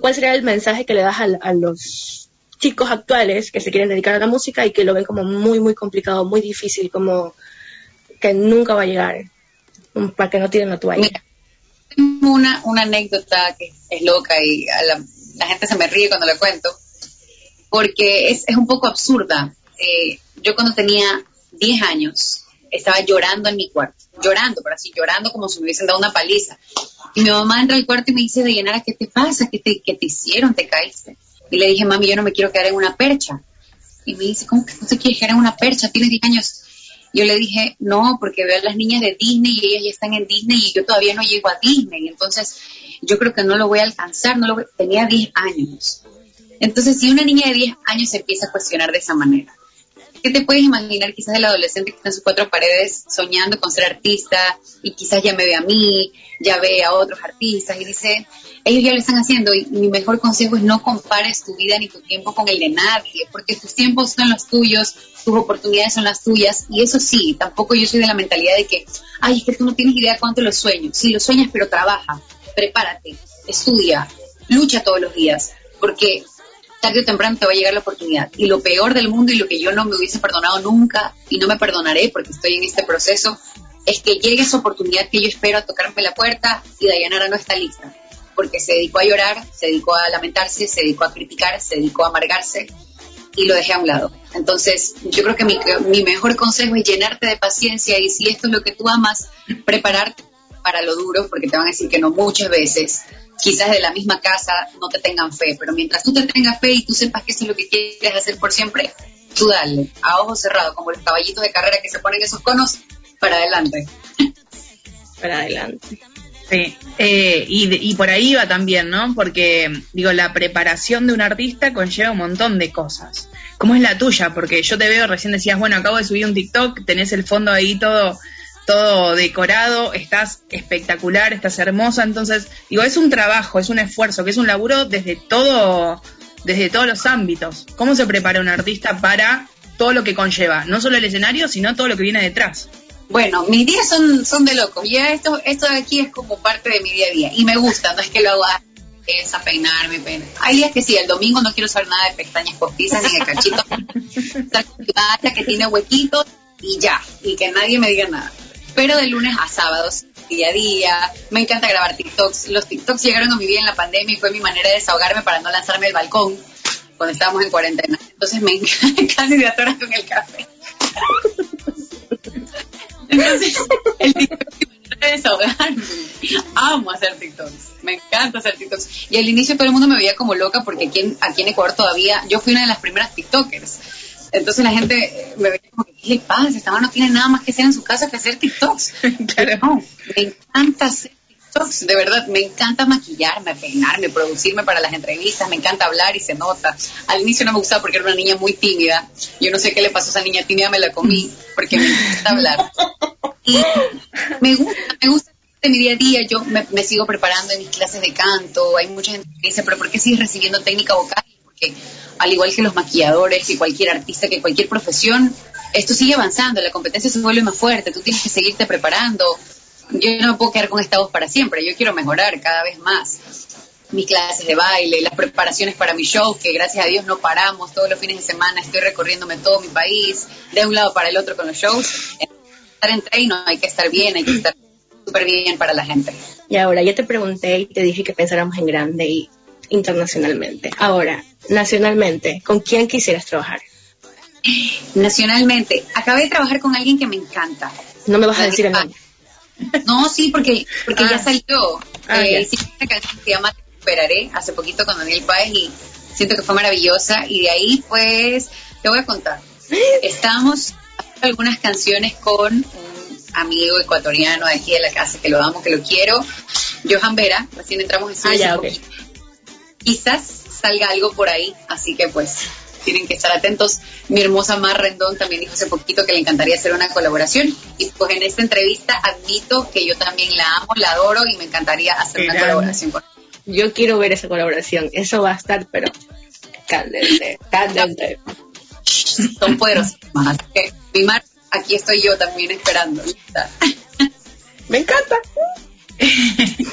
S4: ¿cuál sería el mensaje que le das a, a los chicos actuales que se quieren dedicar a la música y que lo ven como muy, muy complicado, muy difícil, como que nunca va a llegar, para que no tiren la toalla?
S33: Tengo una, una anécdota que es loca y a la, gente se me ríe cuando la cuento, porque es, es un poco absurda. Eh, yo cuando tenía 10 años estaba llorando en mi cuarto, llorando, pero así llorando como si me hubiesen dado una paliza. Y mi mamá entra al cuarto y me dice, Dayanara, ¿qué te pasa? ¿Qué te, qué te hicieron? ¿Te caíste? Y le dije, mami, yo no me quiero quedar en una percha. Y me dice, ¿cómo que no te quieres quedar en una percha? Tienes 10 años. Yo le dije, no, porque veo a las niñas de Disney y ellas ya están en Disney y yo todavía no llego a Disney. Entonces, yo creo que no lo voy a alcanzar. No lo voy- Tenía 10 años. Entonces, si una niña de 10 años se empieza a cuestionar de esa manera, ¿qué te puedes imaginar quizás el adolescente que está en sus cuatro paredes soñando con ser artista y quizás ya me ve a mí, ya ve a otros artistas y dice, ellos ya lo están haciendo y mi mejor consejo es no compares tu vida ni tu tiempo con el de nadie, porque tus tiempos son los tuyos, tus oportunidades son las tuyas y eso sí, tampoco yo soy de la mentalidad de que, ay, es que tú no tienes idea cuánto lo sueño. Sí, lo sueñas, pero trabaja, prepárate, estudia, lucha todos los días, porque tarde o temprano te va a llegar la oportunidad. Y lo peor del mundo y lo que yo no me hubiese perdonado nunca y no me perdonaré porque estoy en este proceso, es que llegue esa oportunidad que yo espero a tocarme la puerta y Dayanara no está lista. Porque se dedicó a llorar, se dedicó a lamentarse, se dedicó a criticar, se dedicó a amargarse y lo dejé a un lado. Entonces, yo creo que mi, mi mejor consejo es llenarte de paciencia y si esto es lo que tú amas, prepararte para lo duro, porque te van a decir que no muchas veces. Quizás de la misma casa no te tengan fe, pero mientras tú te tengas fe y tú sepas que eso es lo que quieres hacer por siempre, tú dale, a ojos cerrados, como los caballitos de carrera que se ponen esos conos, para adelante.
S4: Para adelante.
S1: Sí, eh, y, y por ahí va también, ¿no? Porque, digo, la preparación de un artista conlleva un montón de cosas. ¿Cómo es la tuya? Porque yo te veo, recién decías, bueno, acabo de subir un TikTok, tenés el fondo ahí todo, todo decorado, estás espectacular, estás hermosa, entonces, digo, es un trabajo, es un esfuerzo, que es un laburo desde todo, desde todos los ámbitos. ¿Cómo se prepara un artista para todo lo que conlleva? No solo el escenario, sino todo lo que viene detrás.
S33: Bueno, mis días son, son de locos. Ya esto, esto de aquí es como parte de mi día a día. Y me gusta, no es que lo haga es a peinarme, peinar. Hay días que sí, el domingo no quiero saber nada de pestañas postizas ni de cachitos. Talla que tiene huequitos y ya. Y que nadie me diga nada. Pero de lunes a sábados, día a día. Me encanta grabar TikToks. Los TikToks llegaron a mi vida en la pandemia y fue mi manera de desahogarme para no lanzarme al balcón cuando estábamos en cuarentena. Entonces me encanta casi de atoras con el café. Entonces, el TikTok mi manera de desahogarme. Amo hacer TikToks. Me encanta hacer TikToks. Y al inicio todo el mundo me veía como loca porque aquí en, aquí en Ecuador todavía, yo fui una de las primeras TikTokers. Entonces la gente me veía como, ¿qué le pasa? Esta mamá no tiene nada más que hacer en su casa que hacer TikToks. No, me encanta hacer TikToks, de verdad, me encanta maquillarme, peinarme, producirme para las entrevistas, me encanta hablar y se nota. Al inicio no me gustaba porque era una niña muy tímida. Yo no sé qué le pasó a esa niña tímida, me la comí porque me encanta hablar. Y me gusta, me gusta de mi día a día, yo me, me sigo preparando en mis clases de canto, hay mucha gente que dice, pero ¿por qué sigues recibiendo técnica vocal? Porque al igual que los maquilladores, que cualquier artista, que cualquier profesión, esto sigue avanzando, la competencia se vuelve más fuerte, tú tienes que seguirte preparando. Yo no me puedo quedar con esta voz para siempre, yo quiero mejorar cada vez más mis clases de baile, las preparaciones para mi show, que gracias a Dios no paramos todos los fines de semana, estoy recorriéndome todo mi país, de un lado para el otro con los shows. Estar en treino, hay que estar bien, hay que estar súper bien para la gente.
S4: Y ahora, ya te pregunté y te dije que pensáramos en grande y internacionalmente. Ahora, nacionalmente, ¿con quién quisieras trabajar?
S33: Nacionalmente, acabé de trabajar con alguien que me encanta.
S4: No me vas a decir el nombre.
S33: No, sí, porque, porque
S4: Ah.
S33: ya salió.
S4: Ah,
S33: Eh, hicimos una canción que se llama Te Esperaré hace poquito con Daniel Páez y siento que fue maravillosa. Y de ahí, pues, te voy a contar. Estamos haciendo algunas canciones con un amigo ecuatoriano de aquí de la casa que lo amo, que lo quiero, Johan Vera. Recién entramos en
S4: Ah,
S33: estudio
S4: ya,
S33: hace
S4: ok.
S33: poquito. Quizás salga algo por ahí, así que pues tienen que estar atentos. Mi hermosa Mar Rendón también dijo hace poquito que le encantaría hacer una colaboración y pues en esta entrevista admito que yo también la amo, la adoro y me encantaría hacer una colaboración con
S4: Yo quiero ver esa colaboración. Eso va a estar, pero candente, candente.
S33: Son poderosísimas. Así que, mi Mar, aquí estoy yo también esperando. lista.
S4: Me encanta.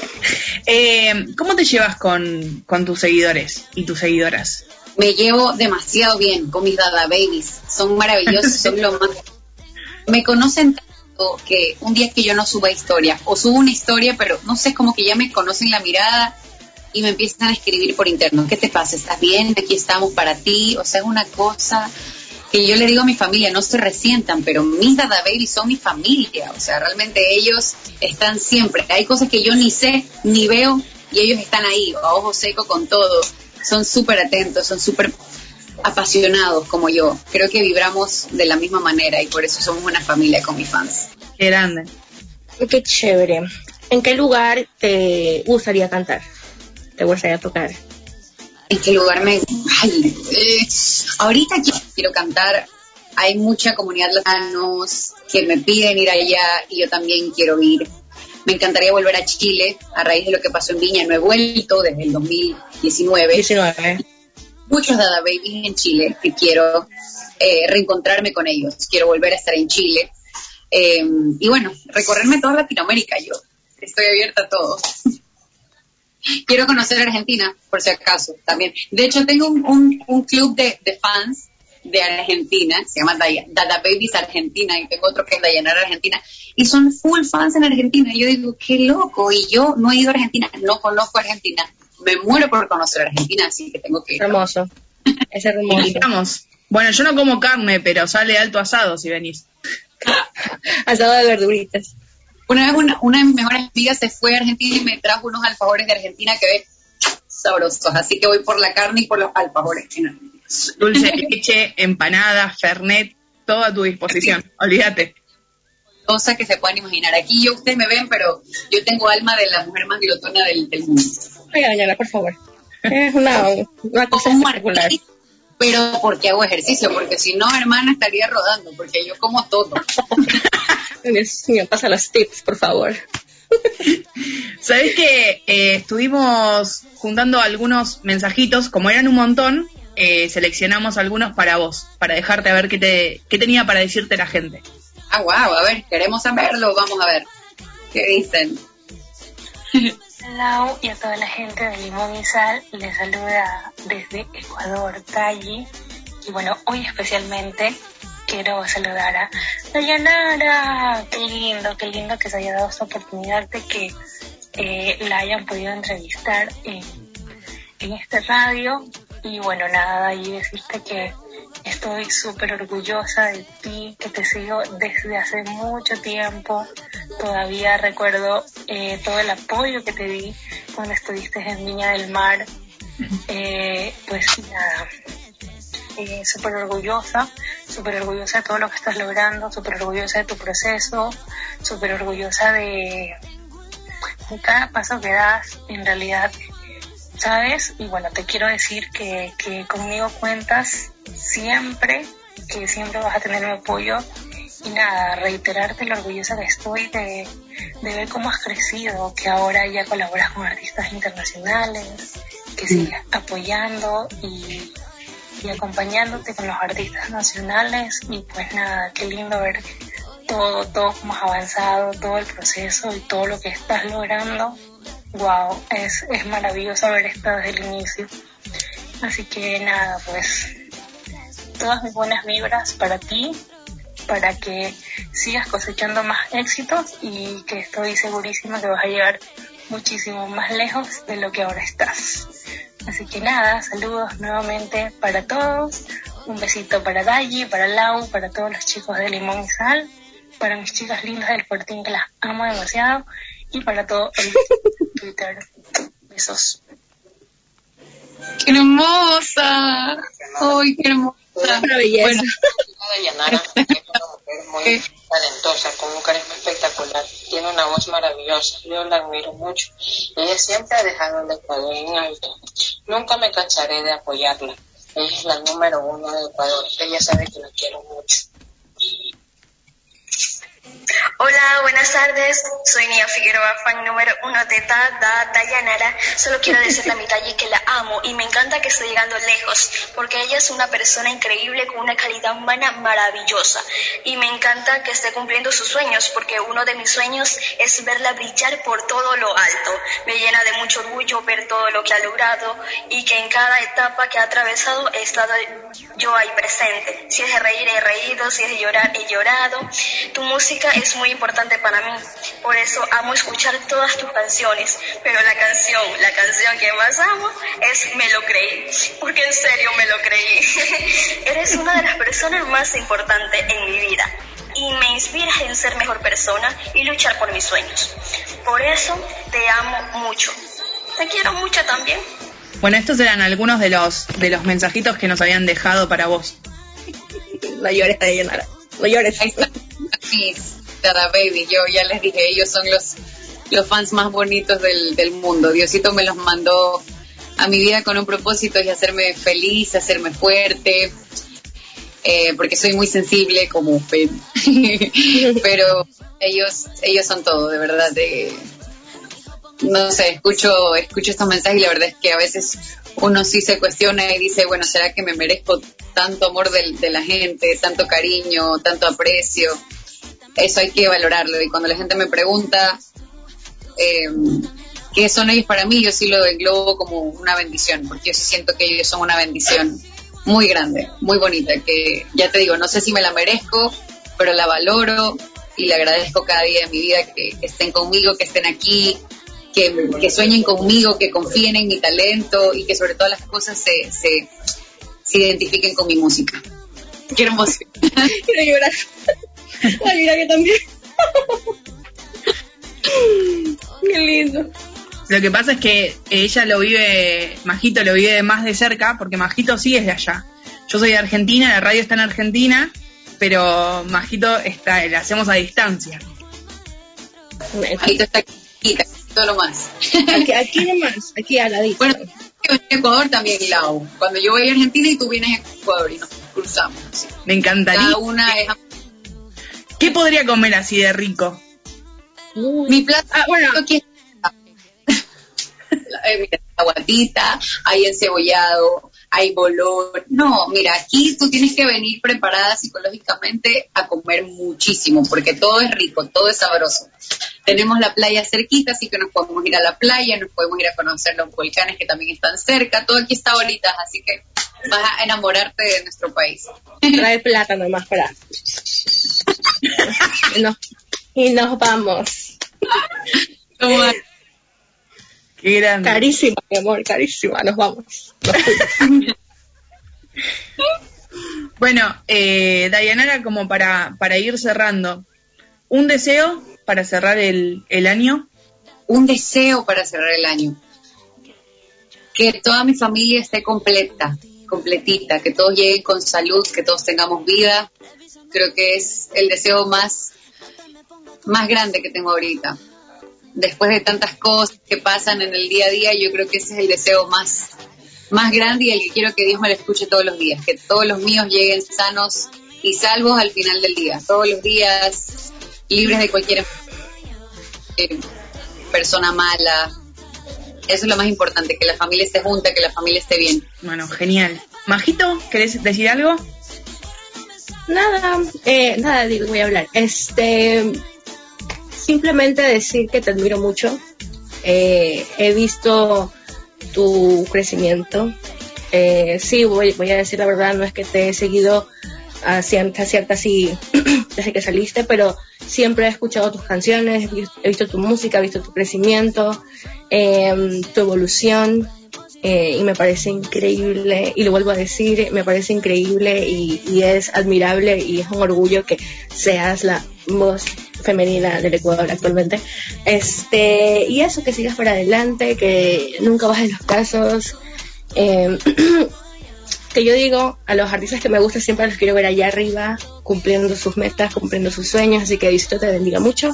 S1: Eh, ¿Cómo te llevas con, con tus seguidores y tus seguidoras?
S33: Me llevo demasiado bien con mis Dada Babies. Son maravillosos, son lo más. Me conocen tanto que un día que yo no suba historia, o subo una historia, pero no sé, como que ya me conocen la mirada y me empiezan a escribir por interno. ¿Qué te pasa? ¿Estás bien? Aquí estamos para ti. O sea, es una cosa que yo le digo a mi familia, no se resientan, pero mis Dada Babies son mi familia. O sea, realmente ellos están siempre. Hay cosas que yo ni sé, ni veo, y ellos están ahí, a ojo seco con todo. Son súper atentos, son súper apasionados como yo. Creo que vibramos de la misma manera y por eso somos una familia con mis fans.
S1: Qué grande.
S4: Qué chévere. ¿En qué lugar te gustaría cantar? ¿Te gustaría tocar?
S33: ¿En qué lugar me...? Ay, eh, ahorita quiero, quiero cantar. Hay mucha comunidad latinos que me piden ir allá y yo también quiero ir. Me encantaría volver a Chile a raíz de lo que pasó en Viña. No he vuelto desde el 2019.
S4: 19.
S33: Muchos Dada Babies en Chile que quiero eh, reencontrarme con ellos. Quiero volver a estar en Chile. Eh, y bueno, recorrerme toda Latinoamérica. Yo estoy abierta a todo. Quiero conocer Argentina, por si acaso, también. De hecho, tengo un, un- un club de, de fans de Argentina, se llama Dada Babies Argentina, y tengo otro que es Dayanara Argentina, y son full fans en Argentina. Y yo digo, qué loco, y yo no he ido a Argentina, no conozco Argentina, me muero por conocer Argentina, así que tengo que ir.
S4: Hermoso. Es hermoso.
S1: Bueno, yo no como carne, pero sale alto asado si venís.
S4: Asado de verduritas.
S33: Una vez una, una de mis mejores amigas se fue a Argentina y me trajo unos alfajores de Argentina que ven sabrosos, así que voy por la carne y por los alfajores.
S1: Dulce de leche, empanadas, fernet, todo a tu disposición. Olvídate.
S33: Cosas que se puedan imaginar. Aquí yo, ustedes me ven, pero yo tengo alma de la mujer más glotona del, del mundo.
S4: Oiga, doña, por favor. Es una, una cosa espectacular.
S33: Pero porque hago ejercicio, porque si no, hermana, estaría rodando, porque yo como todo.
S4: Dios mío, pasa los tips, por favor.
S1: Sabés que eh, estuvimos juntando algunos mensajitos, como eran un montón, eh, seleccionamos algunos para vos, para dejarte a ver qué, te, qué tenía para decirte la gente.
S33: Ah, wow, a ver, queremos saberlo, vamos a ver. ¿Qué dicen?
S36: Lau y a toda la gente de Limón y Sal les saluda desde Ecuador, Tayi. Y bueno, hoy especialmente quiero saludar a Dayanara. Qué lindo, qué lindo que se haya dado esta oportunidad de que eh, la hayan podido entrevistar en, en este radio. Y bueno, nada, y decirte que estoy súper orgullosa de ti, que te sigo desde hace mucho tiempo. Todavía recuerdo eh, todo el apoyo que te di cuando estuviste en Viña del Mar. Eh, pues nada, eh, súper orgullosa, súper orgullosa de todo lo que estás logrando, súper orgullosa de tu proceso, súper orgullosa de, de cada paso que das, en realidad, ¿sabes? Y bueno, te quiero decir que, que conmigo cuentas siempre, que siempre vas a tener mi apoyo y nada, reiterarte lo orgullosa que estoy de, de ver cómo has crecido, que ahora ya colaboras con artistas internacionales, que sigues apoyando y, y acompañándote con los artistas nacionales y pues nada, qué lindo ver todo, todo como has avanzado, todo el proceso y todo lo que estás logrando. Wow, es, es maravilloso haber estado desde el inicio. Así que nada, pues todas mis buenas vibras para ti, para que sigas cosechando más éxitos y que estoy segurísima que vas a llegar muchísimo más lejos de lo que ahora estás. Así que nada, saludos nuevamente para todos. Un besito para Dayi, para Lau, para todos los chicos de Limón y Sal, para mis chicas lindas del Fortín que las amo demasiado y para todo el Twitter. Besos.
S33: ¡Qué hermosa! ¡Ay, qué hermosa!
S35: Una belleza.
S33: Bueno,
S37: Dayanara es una mujer muy talentosa, con un carisma espectacular. Tiene una voz maravillosa. Yo la admiro mucho. Ella siempre ha dejado el Ecuador en alto. Nunca me cansaré de apoyarla. Ella es la número uno de Ecuador. Ella sabe que la quiero mucho.
S38: Hola, buenas tardes. Soy Nia Figueroa, fan número uno de Dada Dayanara. Solo quiero decirle a mi Talle que la amo y me encanta que esté llegando lejos, porque ella es una persona increíble con una calidad humana maravillosa. Y me encanta que esté cumpliendo sus sueños, porque uno de mis sueños es verla brillar por todo lo alto. Me llena de mucho orgullo ver todo lo que ha logrado y que en cada etapa que ha atravesado he estado yo ahí presente. Si es de reír, he reído, si es de llorar, he llorado. Tu música es muy importante para mí, por eso amo escuchar todas tus canciones, pero la canción, la canción que más amo es Me lo creí, porque en serio me lo creí. Eres una de las personas más importantes en mi vida y me inspiras en ser mejor persona y luchar por mis sueños. Por eso te amo mucho. Te quiero mucho también.
S34: Bueno, estos eran algunos de los de los mensajitos que nos habían dejado para vos.
S35: No llores, Dayanara. No llores.
S33: Mis Dada Baby, yo ya les dije, ellos son los, los fans más bonitos del, del mundo. Diosito me los mandó a mi vida con un propósito y hacerme feliz, hacerme fuerte, eh, porque soy muy sensible como ven. pero ellos ellos son todo de verdad de no sé escucho escucho estos mensajes y la verdad es que a veces uno sí se cuestiona y dice bueno será que me merezco tanto amor del- de, la gente tanto cariño tanto aprecio. Eso hay que valorarlo. Y cuando la gente me pregunta eh, qué son ellos para mí yo sí lo englobo como una bendición porque yo siento que ellos son una bendición muy grande, muy bonita, que ya te digo, no sé si me la merezco, pero la valoro y le agradezco cada día de mi vida que, que estén conmigo, que estén aquí, que, que sueñen conmigo, que confíen en mi talento y que sobre todas las cosas se, se, se identifiquen con mi música. Qué hermoso.
S35: Quiero llorar. Ay, mira que también. Qué lindo.
S34: Lo que pasa es que ella lo vive, Majito lo vive más de cerca, porque Majito sí es de allá. Yo soy de Argentina, la radio está en Argentina, pero Majito está, la hacemos a distancia.
S33: Majito está aquí, todo lo más.
S35: Aquí, aquí nomás, aquí a la
S33: Bueno, yo en Ecuador también, Lau. Cuando yo voy a Argentina y tú vienes a Ecuador y nos cruzamos. así.
S34: Me encantaría.
S33: Cada una es
S34: ¿Qué podría comer así de rico?
S33: Mi plato, ah, bueno, aquí está. Eh, mira, aguatita, hay encebollado, hay bolón. No, mira, aquí tú tienes que venir preparada psicológicamente a comer muchísimo, porque todo es rico, todo es sabroso. Tenemos la playa cerquita, así que nos podemos ir a la playa, nos podemos ir a conocer los volcanes que también están cerca, todo aquí está bonita, así que vas a enamorarte de nuestro país.
S35: Trae plata nomás para. y, nos, y nos vamos.
S34: Qué grande.
S35: Carísima, mi amor, carísima. Nos vamos.
S34: Bueno, eh, Dayanara, como para, para ir cerrando, un deseo para cerrar el, el año.
S33: Un deseo para cerrar el año. Que toda mi familia esté completa, completita, que todos lleguen con salud, que todos tengamos vida. Creo que es el deseo más, más grande que tengo ahorita. Después de tantas cosas que pasan en el día a día, yo creo que ese es el deseo más, más grande y el que quiero que Dios me lo escuche todos los días. Que todos los míos lleguen sanos y salvos al final del día. Todos los días libres de cualquier eh, persona mala. Eso es lo más importante, que la familia esté junta, que la familia esté bien.
S34: Bueno, genial.
S1: Majito, ¿querés decir algo?
S4: Nada, eh, nada, digo, voy a hablar. Este, simplemente decir que te admiro mucho. Eh, he visto tu crecimiento. Eh, sí, voy, voy a decir la verdad, no es que te he seguido a cierta, cierta así desde que saliste, pero siempre he escuchado tus canciones, he vis- he visto tu música, he visto tu crecimiento, em, tu evolución, eh, y me parece increíble, y lo vuelvo a decir, me parece increíble y, y es admirable y es un orgullo que seas la voz femenina del Ecuador actualmente. Este, y eso, que sigas para adelante, que nunca bajes los casos. em, que yo digo a los artistas que me gustan siempre los quiero ver allá arriba cumpliendo sus metas, cumpliendo sus sueños, así que Diosito te bendiga mucho.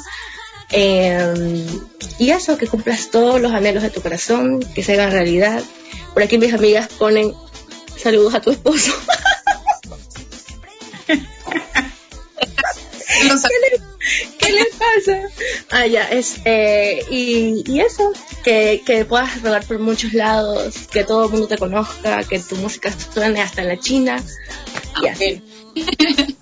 S4: Eh, y eso, que cumplas todos los anhelos de tu corazón, que se hagan realidad. Por aquí mis amigas ponen saludos a tu esposo. ¿Qué, le, qué le pasa? Ah, ya, este, y, y eso, que, que puedas rodar por muchos lados, que todo el mundo te conozca, que tu música suene hasta en la China. Así.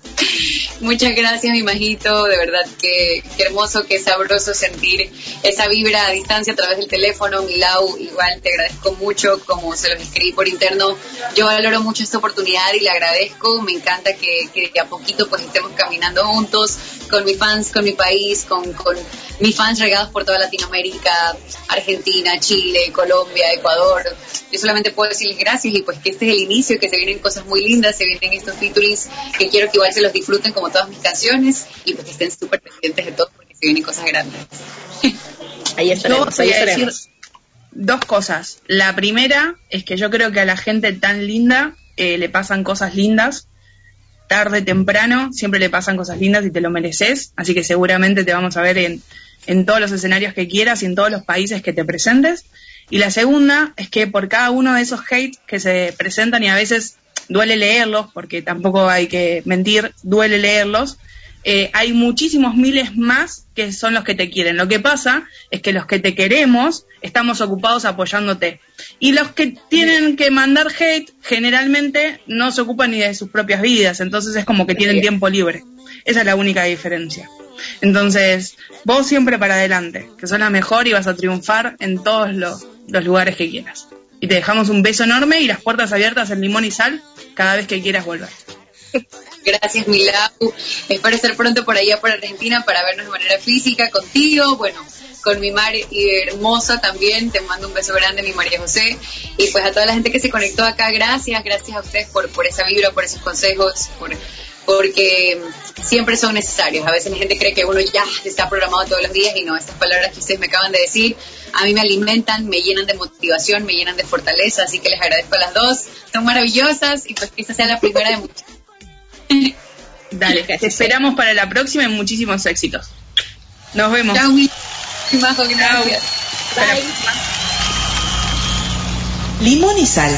S33: Muchas gracias, mi majito. De verdad que, hermoso, que sabroso sentir esa vibra a distancia a través del teléfono. Milau, igual te agradezco mucho, como se los escribí por interno. Yo valoro mucho esta oportunidad y le agradezco. Me encanta que, que de a poquito pues estemos caminando juntos con mis fans, con mi país, con, con mis fans regados por toda Latinoamérica, Argentina, Chile, Colombia, Ecuador. Yo solamente puedo decirles gracias y pues que este es el inicio, que se vienen cosas muy lindas, se vienen estos featurings que quiero que igual se los disfruten como todas mis canciones y pues que estén súper pendientes de todo porque se vienen cosas grandes.
S4: Ahí
S1: Yo
S4: estaremos,
S1: voy
S4: ahí
S1: a decir
S4: estaremos.
S1: dos cosas. La primera es que yo creo que a la gente tan linda eh, le pasan cosas lindas. Tarde, temprano, siempre le pasan cosas lindas y te lo mereces. Así que seguramente te vamos a ver en, en todos los escenarios que quieras y en todos los países que te presentes. Y la segunda es que por cada uno de esos hates que se presentan y a veces duele leerlos, porque tampoco hay que mentir, duele leerlos, eh, hay muchísimos miles más que son los que te quieren. Lo que pasa es que los que te queremos estamos ocupados apoyándote. Y los que tienen que mandar hate generalmente no se ocupan ni de sus propias vidas, entonces es como que tienen tiempo libre. Esa es la única diferencia. Entonces, vos siempre para adelante, que sos la mejor y vas a triunfar en todos los, los lugares que quieras. Y te dejamos un beso enorme y las puertas abiertas en limón y sal cada vez que quieras volver.
S33: Gracias, Milau. Espero estar pronto por allá por Argentina para vernos de manera física contigo. Bueno, con mi Mar hermosa también. Te mando un beso grande, mi María José. Y pues a toda la gente que se conectó acá, gracias. Gracias a ustedes por, por esa vibra, por esos consejos, por, porque siempre son necesarios. A veces la gente cree que uno ya está programado todos los días y no. Estas palabras que ustedes me acaban de decir a mí me alimentan, me llenan de motivación, me llenan de fortaleza. Así que les agradezco a las dos. Son maravillosas y pues que esta sea la primera de muchas.
S1: Dale, te esperamos para la próxima y muchísimos éxitos. Nos vemos.
S33: Chao, Majo, gracias.
S23: Limón y sal.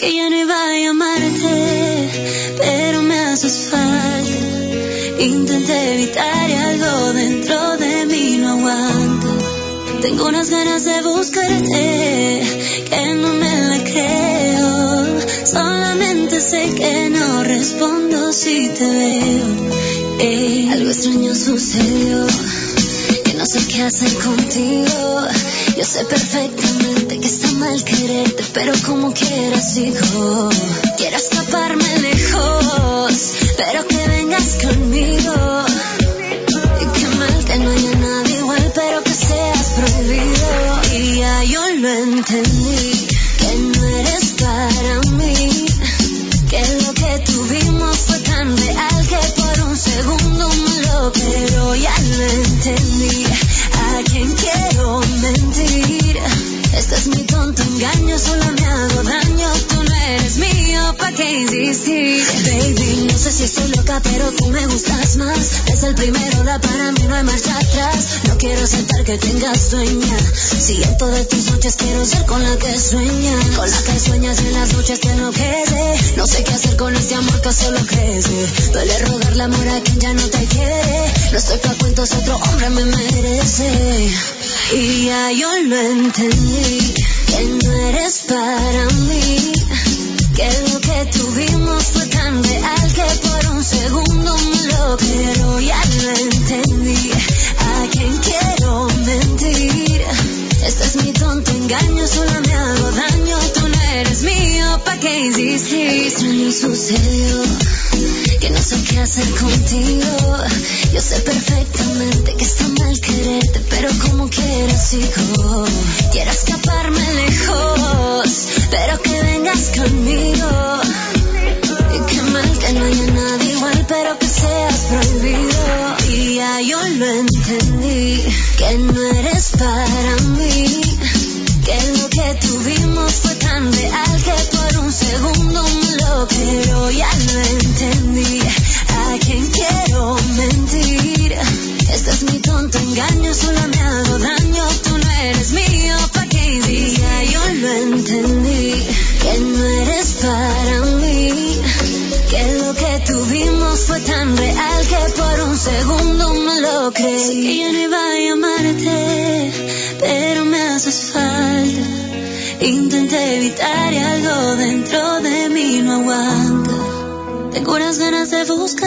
S8: Que ya no iba a llamarte, pero me haces falta. Intenté evitar y algo dentro de mí no aguanta. Tengo unas ganas de buscarte, que no me la creo. Solamente sé que no respondo si te veo. Ey, algo extraño sucedió, que no sé qué hacer contigo. Yo sé perfectamente que está mal quererte, pero como quieras sigo. Quiero escaparme lejos, pero que vengas conmigo. Y qué mal que no haya nadie igual, pero que seas prohibido. Y ya yo lo entendí, si estoy loca, pero tú me gustas más. Es el primero, da para mí, no hay marcha atrás. No quiero sentar que tengas dueña. Si en todas tus noches quiero ser con la que sueña. Con la que sueñas en las noches que no quede. No sé qué hacer con este amor que solo crece. Duele rogarle amor a quien ya no te quiere. No estoy pa' cuentos, otro hombre me merece. Y ya yo lo entendí, que no eres para mí. Algo extraño sucedió, que no sé qué hacer contigo. Yo sé perfectamente que está mal quererte, pero como quieras sigo. Quiero escaparme lejos, pero que vengas conmigo. Y qué mal que no haya nadie igual, pero que seas prohibido. Y ya yo lo entendí, que no eres para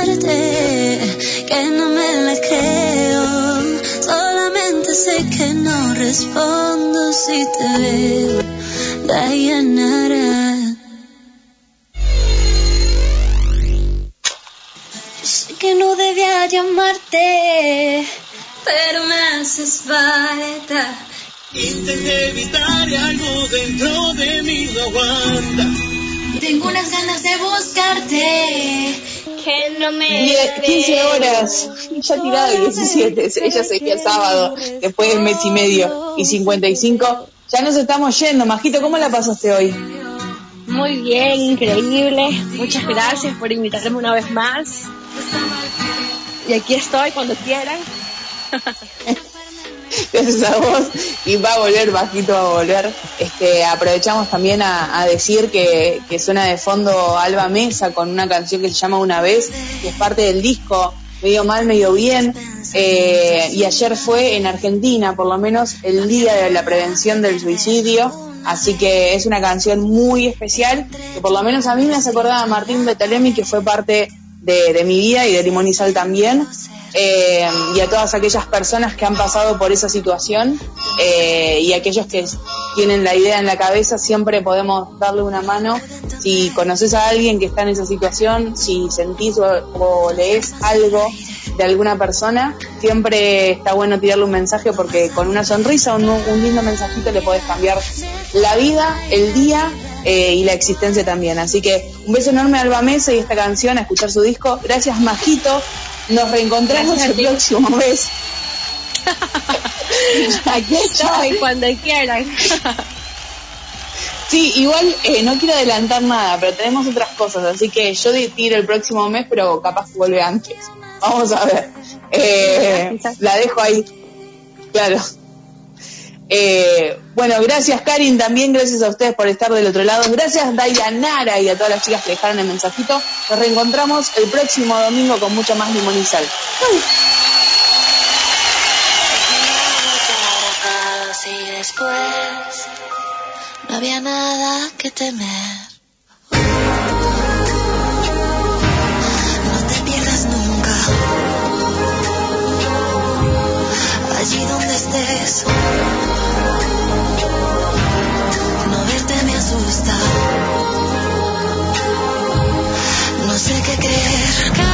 S8: que no me la creo. Solamente sé que no respondo si te veo. Dayanara. Sé que no debía llamarte, pero me haces falta.
S24: Intenté evitar y algo dentro de mí no aguanta.
S8: Tengo unas ganas de buscarte, que no me
S1: Die- 15 horas, ya tirado 17, ella se que el sábado, después del mes y medio y 55. Ya nos estamos yendo, Majito, ¿cómo la pasaste hoy?
S4: Muy bien, increíble. Muchas gracias por invitarme una vez más. Y aquí estoy cuando quieran.
S1: Gracias a vos y va a volver, Bajito va a volver. Este, aprovechamos también a, decir que, que suena de fondo Alba Mesa con una canción que se llama Una vez, que es parte del disco Medio Mal, Medio Bien. Eh, y ayer fue en Argentina, por lo menos, el día de la prevención del suicidio. Así que es una canción muy especial que por lo menos a mí me hace acordar a Martín Betalemi, que fue parte de, de mi vida y de Limón y Sal también. Eh, y a todas aquellas personas que han pasado por esa situación eh, y aquellos que tienen la idea en la cabeza, siempre podemos darle una mano. Si conoces a alguien que está en esa situación, si sentís o, lees algo de alguna persona, siempre está bueno tirarle un mensaje porque con una sonrisa, un, un lindo mensajito le podés cambiar la vida, el día eh, y la existencia también. Así que un beso enorme a Alba Mesa y esta canción, a escuchar su disco. Gracias, Majito. Nos reencontramos
S4: Gracias
S1: el próximo mes. Aquí
S4: estoy cuando quieran.
S1: Sí, igual eh, no quiero adelantar nada, pero tenemos otras cosas, así que yo tiro el próximo mes, pero capaz que vuelve antes. Vamos a ver. Eh, la dejo ahí. Claro. Eh, bueno, gracias Karin también, gracias a ustedes por estar del otro lado. Gracias Dayanara y a todas las chicas que dejaron el mensajito. Nos reencontramos el próximo domingo con mucho más limón y sal.
S8: Allí donde estés. No sé qué creer.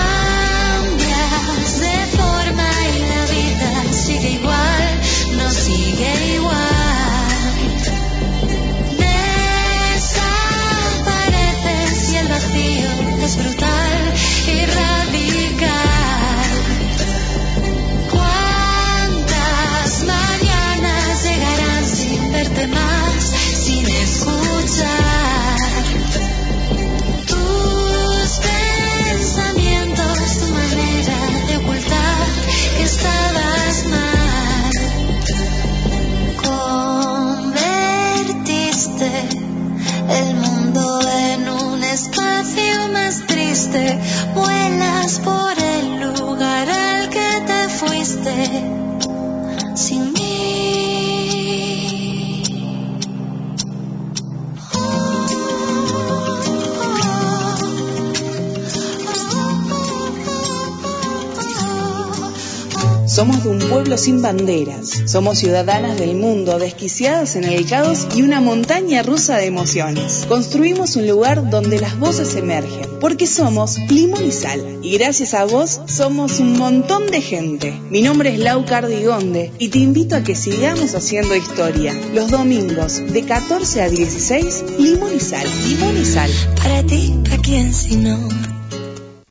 S1: Somos de un pueblo sin banderas. Somos ciudadanas del mundo, desquiciadas en el caos y una montaña rusa de emociones. Construimos un lugar donde las voces emergen, porque somos limón y sal. Y gracias a vos somos un montón de gente. Mi nombre es Lau Cardigonde y te invito a que sigamos haciendo historia. Los domingos de 14 a 16, limón y sal. Limón y sal.
S8: Para ti, ¿a quién si no?